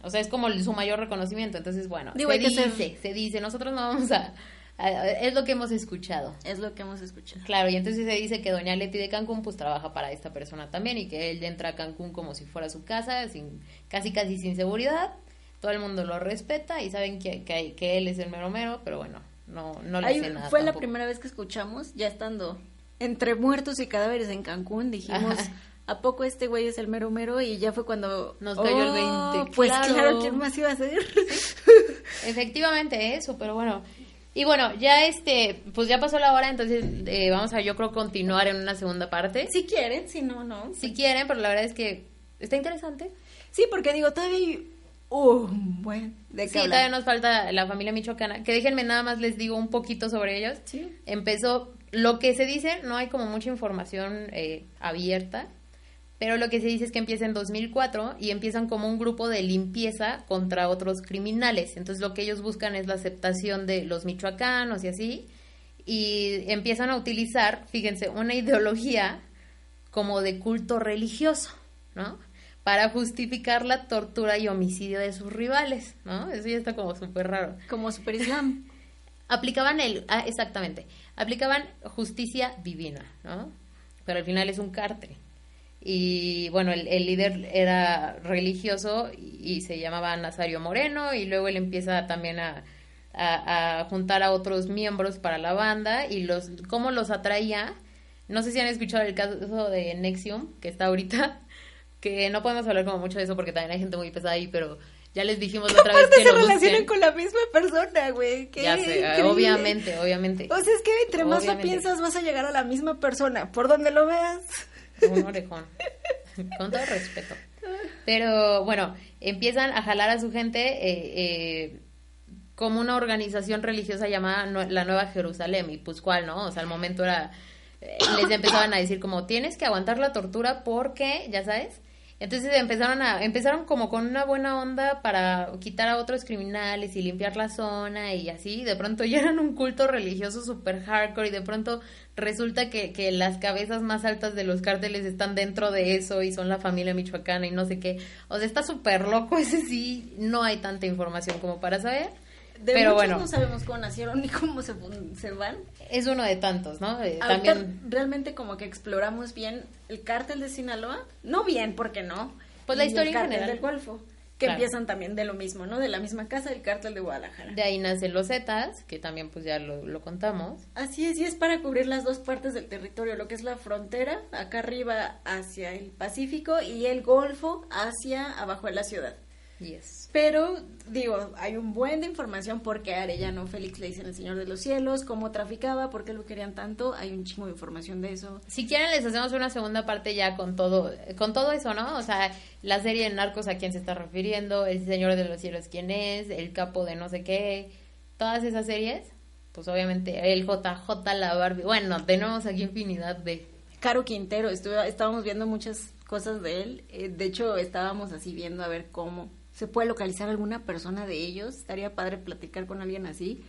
O sea, es como su mayor reconocimiento. Entonces, bueno, Digo, se dice, ser- se dice, nosotros no vamos a- Es lo que hemos escuchado. Es lo que hemos escuchado. Claro, y entonces se dice que Doña Leti de Cancún pues trabaja para esta persona también y que él entra a Cancún como si fuera su casa, sin casi casi sin seguridad. Todo el mundo lo respeta y saben que, que, que él es el mero mero, pero bueno, no, no le Ahí hace nada. fue la primera vez que escuchamos, ya estando entre muertos y cadáveres en Cancún, dijimos, Ajá. ¿a poco este güey es el mero mero? Y ya fue cuando... Nos cayó el "Oh, 20, Pues claro. claro, ¿quién más iba a ser? Efectivamente, eso, pero bueno. Y bueno, ya este, pues ya pasó la hora, entonces eh, vamos a yo creo continuar en una segunda parte. si quieren, si no, no. Si quieren, pero la verdad es que está interesante. Sí, porque digo, todavía hay un buen de qué Sí, hablar. todavía nos falta la familia michoacana. Que déjenme nada más les digo un poquito sobre ellos. Sí. Empezó, lo que se dice, no hay como mucha información eh, abierta, pero lo que se dice es que empieza en 2004 y empiezan como un grupo de limpieza contra otros criminales. Entonces lo que ellos buscan es la aceptación de los michoacanos y así. Y empiezan a utilizar, fíjense, una ideología como de culto religioso, ¿no? Para justificar la tortura y homicidio de sus rivales, ¿no? Eso ya está como súper raro. Como Super Islam. Aplicaban el, ah, exactamente, aplicaban justicia divina, ¿no? Pero al final es un cártel. Y bueno, el, el líder era religioso y, se llamaba Nazario Moreno y luego él empieza también a, a, a juntar a otros miembros para la banda y los cómo los atraía. No sé si han escuchado el caso de Nexium, que está ahorita, que no podemos hablar como mucho de eso porque también hay gente muy pesada ahí, pero ya les dijimos la otra vez Aparte que se relacionan busquen. con la misma persona, güey. Ya sé, increíble. obviamente, obviamente. O sea, es que entre más lo piensas vas a llegar a la misma persona, por donde lo veas. Un orejón. Con todo respeto. Pero bueno, empiezan a jalar a su gente eh, eh, como una organización religiosa llamada la Nueva Jerusalén. Y pues cuál, ¿no? O sea, al momento era... eh, les empezaban a decir como tienes que aguantar la tortura porque, ya sabes. Entonces empezaron a empezaron como con una buena onda para quitar a otros criminales y limpiar la zona y así. De pronto ya eran un culto religioso super hardcore y de pronto resulta que, que las cabezas más altas de los cárteles están dentro de eso y son la familia michoacana y no sé qué. O sea, está súper loco ese sí. No hay tanta información como para saber. De pero muchos bueno, no sabemos cómo nacieron ni cómo se, se van. es uno de tantos, ¿no? Eh, también, realmente como que exploramos bien el cártel de Sinaloa. No bien, porque no. Pues la historia el en cártel general. del Golfo. Que Claro. empiezan también de lo mismo, ¿no? De la misma casa del cártel de Guadalajara. de ahí nacen los Zetas, que también pues ya lo, lo contamos. Así es, y es para cubrir las dos partes del territorio, lo que es la frontera, acá arriba hacia el Pacífico y el Golfo hacia abajo de la ciudad. Yes. Pero, digo, hay un buen de información porque Arellano Félix le dicen el Señor de los Cielos, cómo traficaba, por qué lo querían tanto, hay un chingo de información de eso. Si quieren les hacemos una segunda parte ya con todo, con todo eso, ¿no? O sea, la serie de Narcos a quién se está refiriendo, el Señor de los Cielos quién es, el capo de no sé qué, todas esas series, pues obviamente el JJ, la Barbie, bueno, tenemos aquí infinidad de... Caro Quintero, estuve, estábamos viendo muchas cosas de él, eh, de hecho estábamos así viendo a ver cómo se puede localizar alguna persona de ellos, estaría padre platicar con alguien así,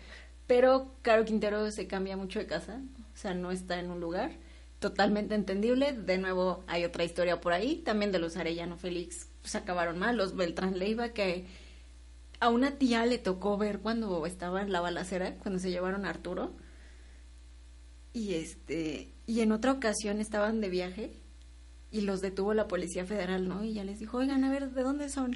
pero Caro Quintero se cambia mucho de casa, o sea, no está en un lugar, totalmente entendible, de nuevo hay otra historia por ahí, también de los Arellano Félix, pues acabaron mal, los Beltrán Leiva que a una tía le tocó ver cuando estaba en la balacera, cuando se llevaron a Arturo, y este, y en otra ocasión estaban de viaje y los detuvo la Policía Federal, ¿no? Y ya les dijo, oigan, a ver, ¿de dónde son?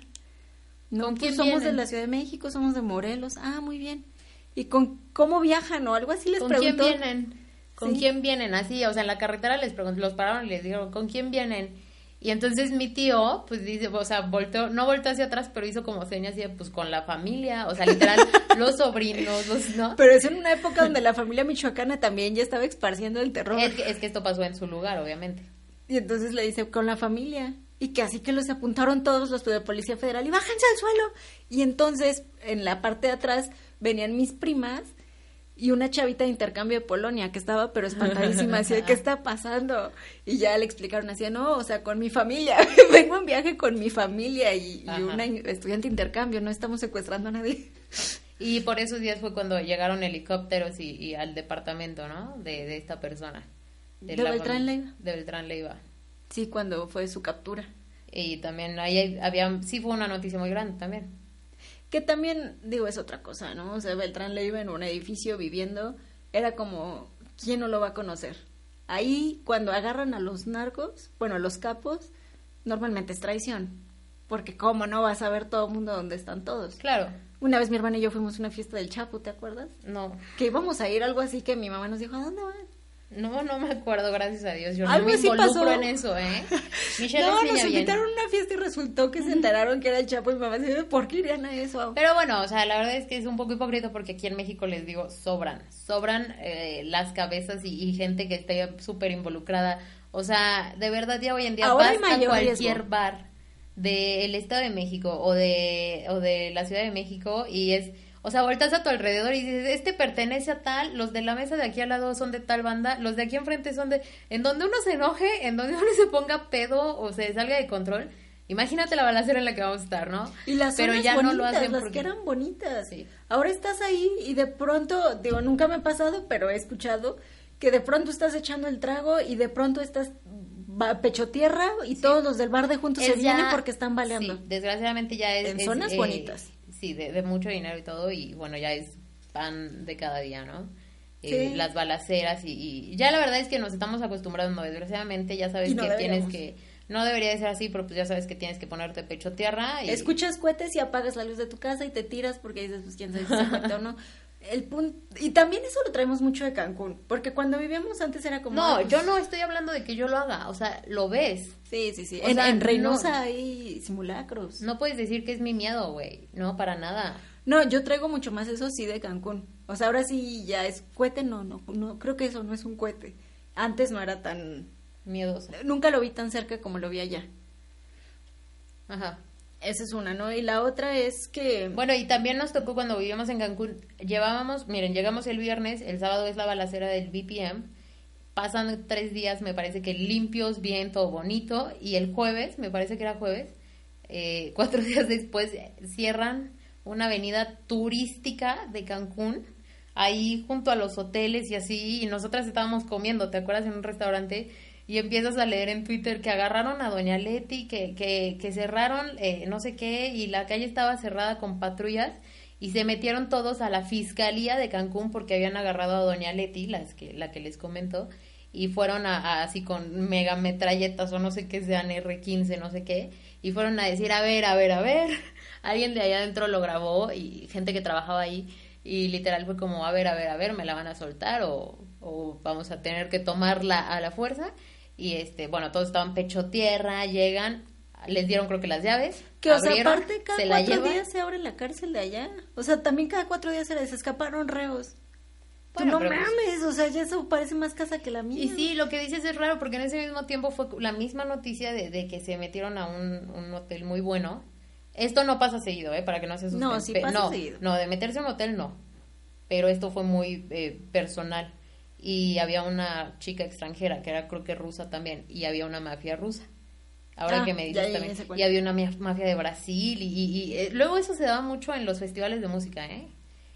No, ¿Con quién somos de la Ciudad de México, somos de Morelos. Ah, muy bien. ¿Y con cómo viajan o algo así les ¿Con preguntó? quién vienen? ¿Con Sí. quién vienen? Así, o sea, en la carretera les preguntó, los pararon y les dijeron, ¿con quién vienen? Y entonces mi tío, pues dice, o sea, volteó, no volteó hacia atrás, pero hizo como señas así, de, pues con la familia, o sea, literal, los sobrinos, los, ¿no? Pero es en una época donde la familia michoacana también ya estaba esparciendo el terror. Es que, es que esto pasó en su lugar, obviamente. Y entonces le dice, con la familia. Y que así que los apuntaron todos los de Policía Federal y bájense al suelo. Y entonces, en la parte de atrás, venían mis primas y una chavita de intercambio de Polonia que estaba pero espantadísima, así de, ¿qué está pasando? Y ya le explicaron así, no, o sea, con mi familia, vengo en viaje con mi familia y, una estudiante de intercambio, no estamos secuestrando a nadie. Y por esos días fue cuando llegaron helicópteros y, y al departamento, ¿no? De, de esta persona. ¿De la Beltrán Leiva? De Beltrán Leiva. Sí, cuando fue su captura. Y también ahí había, sí fue una noticia muy grande también. Que también, digo, es otra cosa, ¿no? O sea, Beltrán Leiva en un edificio viviendo, era como, ¿quién no lo va a conocer? Ahí, cuando agarran a los narcos, bueno, a los capos, normalmente es traición. Porque cómo no vas a ver todo el mundo donde están todos. Claro, Una vez mi hermana y yo fuimos a una fiesta del Chapo, ¿te acuerdas? no, Que íbamos a ir algo así que mi mamá nos dijo, ¿a dónde van? No, no me acuerdo, gracias a Dios. Yo no Algo me así involucro pasó. en eso, ¿eh? Michelle no, nos invitaron a una fiesta y resultó que se enteraron que era el Chapo y mamá dice, ¿por qué irían a eso? Pero bueno, o sea, la verdad es que es un poco hipócrita porque aquí en México les digo, sobran, sobran eh, las cabezas y, y gente que esté súper involucrada. O sea, de verdad ya hoy en día Ahora hay vas a mayor cualquier riesgo. bar del Estado de México o de, o de la Ciudad de México y es, o sea, volteas a tu alrededor y dices, este pertenece a tal, los de la mesa de aquí al lado son de tal banda, los de aquí enfrente son de... En donde uno se enoje, en donde uno se ponga pedo o se salga de control, imagínate la balacera en la que vamos a estar, ¿no? Y las Pero zonas ya bonitas, no lo hacen las porque... que eran bonitas. Sí. Ahora estás ahí y de pronto, digo, nunca me ha pasado, pero he escuchado que de pronto estás echando el trago y de pronto estás pecho tierra y todos los del bar de juntos se ya- vienen porque están baleando. sí, desgraciadamente ya es... En es, zonas eh, bonitas. Sí, de, de mucho dinero y todo, y bueno, ya es pan de cada día, ¿no? Eh, Sí. Las balaceras y, y ya la verdad es que nos estamos acostumbrando, desgraciadamente ya sabes no que tienes que... no debería de ser así, pero pues ya sabes que tienes que ponerte pecho tierra. Y... Escuchas cohetes y apagas la luz de tu casa y te tiras porque dices, pues quién sabe si se o no. El punto, y también eso lo traemos mucho de Cancún, porque cuando vivíamos antes era como... No, pues, yo no estoy hablando de que yo lo haga, o sea, lo ves. Sí, sí, sí. En, sea, en Reynosa no. hay simulacros. No puedes decir que es mi miedo, güey. No, para nada. No, yo traigo mucho más eso sí de Cancún. O sea, ahora sí ya es cohete, no, no, no, creo que eso no es un cohete. Antes no era tan, Miedosa. nunca lo vi tan cerca como lo vi allá. Ajá. Esa es una, ¿no? Y la otra es que... Bueno, y también nos tocó cuando vivíamos en Cancún, llevábamos, miren, llegamos el viernes, el sábado es la balacera del BPM, pasan tres días, me parece que limpios, bien, todo bonito, y el jueves, me parece que era jueves, eh, cuatro días después cierran una avenida turística de Cancún, ahí junto a los hoteles y así, y nosotras estábamos comiendo, ¿te acuerdas? En un restaurante, y empiezas a leer en Twitter que agarraron a Doña Leti, que, que, que cerraron eh, no sé qué, y la calle estaba cerrada con patrullas, y se metieron todos a la fiscalía de Cancún porque habían agarrado a Doña Leti, las que, la que les comento, y fueron a- así con mega metralletas o no sé qué sean R15, no sé qué, y fueron a decir, a ver, a ver, a ver, alguien de allá adentro lo grabó y gente que trabajaba ahí y literal fue como, a ver, a ver, a ver, me la van a soltar o, o vamos a tener que tomarla a la fuerza y este, bueno, todos estaban pecho tierra, llegan, les dieron creo que las llaves, Que, o sea, aparte cada se cuatro días se abre la cárcel de allá. O sea, también cada cuatro días se les escaparon reos. Bueno, no pues- mames, o sea, ya eso parece más casa que la mía. Y sí, lo que dices es raro porque en ese mismo tiempo fue la misma noticia de, de que se metieron a un, un hotel muy bueno. Esto no pasa seguido, ¿eh? Para que no se asusten. No, sí pasa no, seguido. No, de meterse a un hotel no. Pero esto fue muy eh, personal. Y había una chica extranjera que era creo que rusa también. Y había una mafia rusa. Ahora Ah, que me dices ya, ya, ya también. Y había una mafia de Brasil. Y, y- y, eh, luego eso se daba mucho en los festivales de música, ¿eh?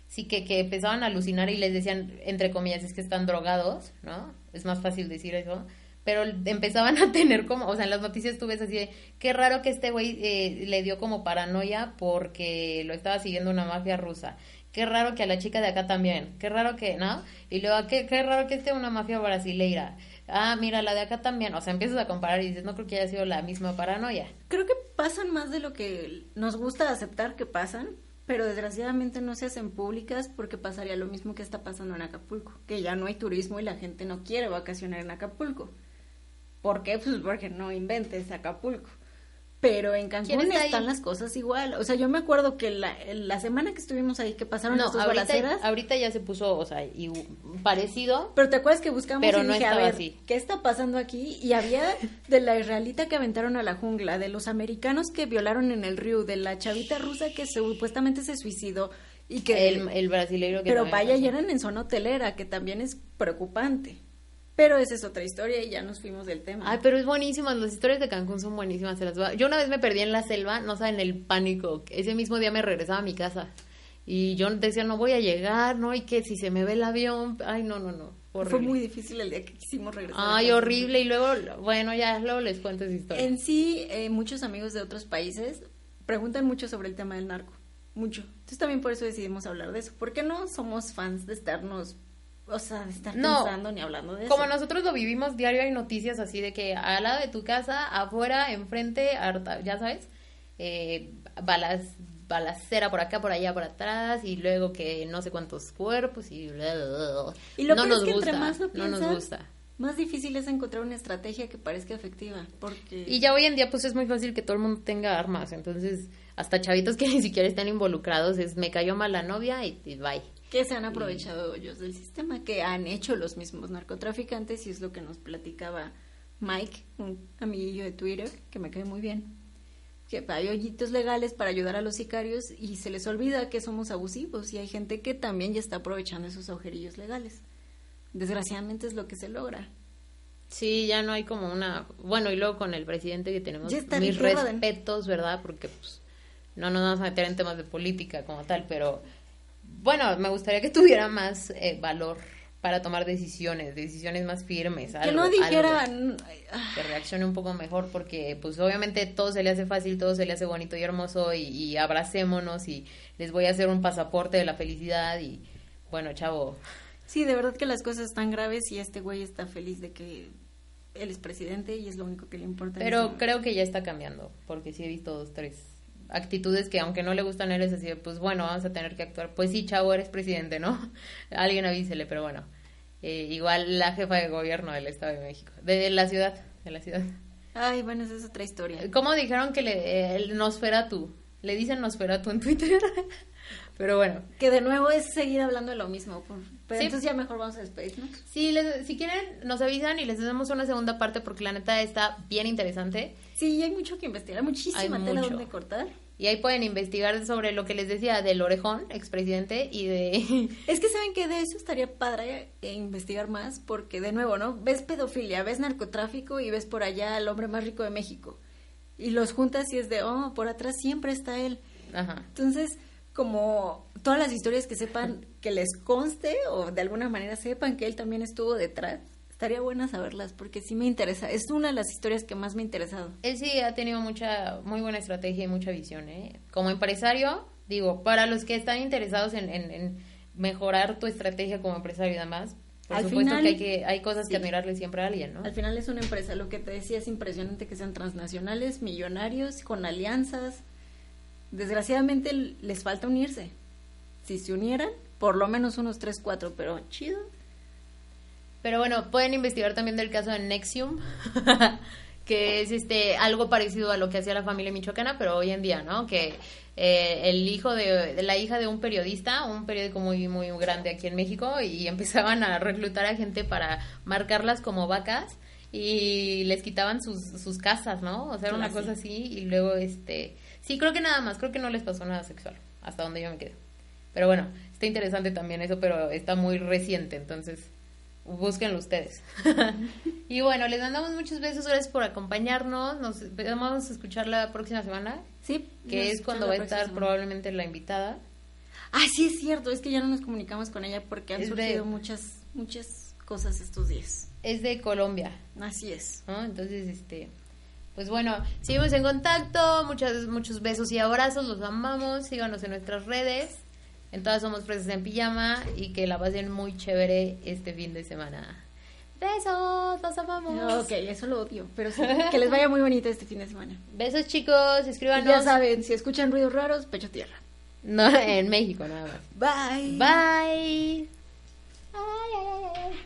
Sí, que, que empezaban a alucinar y les decían, entre comillas, es que están drogados, ¿no? Es más fácil decir eso. Pero empezaban a tener como, o sea, en las noticias tú ves así de, qué raro que este güey eh, le dio como paranoia porque lo estaba siguiendo una mafia rusa. Qué raro que a la chica de acá también. Qué raro que, ¿no? Y luego, qué, qué raro que esté una mafia brasileira. Ah, mira, la de acá también. O sea, empiezas a comparar y dices, no creo que haya sido la misma paranoia. Creo que pasan más de lo que nos gusta aceptar que pasan, pero desgraciadamente no se hacen públicas porque pasaría lo mismo que está pasando en Acapulco, que ya no hay turismo y la gente no quiere vacacionar en Acapulco. ¿Por qué? Pues porque no inventes Acapulco. Pero en ¿Quién Cancún ahí? están las cosas igual. O sea, yo me acuerdo que la, la semana que estuvimos ahí, que pasaron No, las dos ahorita, balaceras, ahorita ya se puso, o sea, y- parecido. Pero te acuerdas que buscamos Pero y no dije, a ver, así. ¿qué está pasando aquí? Y había de la israelita que aventaron a la jungla, de los americanos que violaron en el río, de la chavita rusa que supuestamente se suicidó y que... El, el brasileiro que pero vaya, pasó. y eran en zona hotelera, que también es preocupante. Pero esa es otra historia y ya nos fuimos del tema. Ay, pero es buenísima, las historias de Cancún son buenísimas, se las voy a- Yo una vez me perdí en la selva, no saben el pánico, ese mismo día me regresaba a mi casa y yo decía, no voy a llegar, no, y que si se me ve el avión, ay, no, no, no, horrible. Fue muy difícil el día que quisimos regresar. Ay, horrible, y luego, bueno, ya, luego les cuento esa historia. En sí, eh, muchos amigos de otros países preguntan mucho sobre el tema del narco. Mucho. Entonces también por eso decidimos hablar de eso. Porque no somos fans de estarnos, o sea, de estar No. pensando ni hablando de Como eso. nosotros lo vivimos diario, hay noticias así de que al lado de tu casa, afuera, enfrente, harta- ya sabes, eh, balas, balacera por acá, por allá, por atrás, y luego que no sé cuántos cuerpos y... bla, bla, bla. Y lo no nos es que gusta, entre más lo no nos gusta. más difícil es encontrar una estrategia que parezca efectiva. Porque... Y ya hoy en día pues es muy fácil que todo el mundo tenga armas, entonces hasta chavitos que ni siquiera están involucrados es me cayó mal la novia y, y bye. Que se han aprovechado ellos del sistema, que han hecho los mismos narcotraficantes y es lo que nos platicaba Mike, un amiguillo de Twitter, que me cae muy bien. Que hay hoyitos legales para ayudar a los sicarios y se les olvida que somos abusivos y hay gente que también ya está aprovechando esos agujerillos legales. Desgraciadamente es lo que se logra. Sí, ya no hay como una... Bueno, y luego con el presidente que tenemos mis respetos, ¿verdad? Porque pues no nos vamos a meter en temas de política como tal, pero bueno, me gustaría que tuviera más eh, valor para tomar decisiones, decisiones más firmes. que algo, no algo. dijeran... ah, que reaccione un poco mejor porque pues obviamente todo se le hace fácil, todo se le hace bonito y hermoso y, y abracémonos y les voy a hacer un pasaporte de la felicidad y bueno, chavo, Sí, de verdad que las cosas están graves y este güey está feliz de que él es presidente y es lo único que le importa. Pero creo que ya está cambiando, porque sí he visto dos, tres actitudes que aunque no le gustan a él es así, de, pues bueno, vamos a tener que actuar. Pues sí, chavo, eres presidente, ¿no? Alguien avísele, pero bueno. Eh, igual la jefa de gobierno del Estado de México, de la ciudad, de la ciudad. Ay, bueno, esa es otra historia. ¿Cómo dijeron que le, eh, el Nosferatu? Le dicen Nosferatu en Twitter. pero bueno, Que de nuevo es seguir hablando de lo mismo. por- Pero Sí. entonces ya mejor vamos a despedirnos. si, les- si quieren nos avisan y les damos una segunda parte porque la neta está bien interesante. Sí, hay mucho que investigar, muchísima Hay tela mucho. donde cortar. Y ahí pueden investigar sobre lo que les decía del orejón, expresidente, y de... Es que saben que de eso estaría padre eh, investigar más, porque de nuevo, ¿no? Ves pedofilia, ves narcotráfico y ves por allá al hombre más rico de México. Y los juntas y es de, oh, por atrás siempre está él. Ajá. Entonces, como todas las historias que sepan, que les conste o de alguna manera sepan que él también estuvo detrás, estaría buena saberlas porque sí me interesa. Es una de las historias que más me ha interesado. Él sí ha tenido mucha, muy buena estrategia y mucha visión, ¿eh? Como empresario, digo, para los que están interesados en, en- en mejorar tu estrategia como empresario y demás, por Al supuesto final, que hay, que hay cosas sí. que admirarle siempre a alguien, ¿no? Al final es una empresa, lo que te decía es impresionante que sean transnacionales, millonarios, con alianzas. Desgraciadamente les falta unirse. Si se unieran, por lo menos unos 3, 4, pero chido. Pero bueno, pueden investigar también del caso de Nexium, que es este algo parecido a lo que hacía la familia michoacana, pero hoy en día, ¿no? Que eh, el hijo de, la hija de un periodista, un periódico muy muy grande aquí en México, y empezaban a reclutar a gente para marcarlas como vacas y les quitaban sus, sus casas, ¿no? O sea, era una Claro, cosa así y luego este, sí, creo que nada más, creo que no les pasó nada sexual, hasta donde yo me quedé. Pero bueno, está interesante también eso, pero está muy reciente, entonces búsquenlo ustedes. y bueno, les mandamos muchos besos, gracias por acompañarnos. Nos vamos a escuchar la próxima semana, Sí. que es cuando va a estar próxima. probablemente la invitada. Ah, sí es cierto, es que ya no nos comunicamos con ella porque han Es de- surgido muchas, muchas cosas estos días. Es de Colombia, Así es. ¿no? Entonces, este, pues bueno, seguimos en contacto, muchos, muchos besos y abrazos, los amamos, síganos en nuestras redes. En todas somos presas en pijama y que la pasen muy chévere este fin de semana. Besos, los amamos. Ok, eso lo odio, pero sí, que les vaya muy bonito este fin de semana. Besos chicos, Y escríbanos. ya saben, si escuchan ruidos raros, pecho tierra. No, en México nada más. Bye. Bye.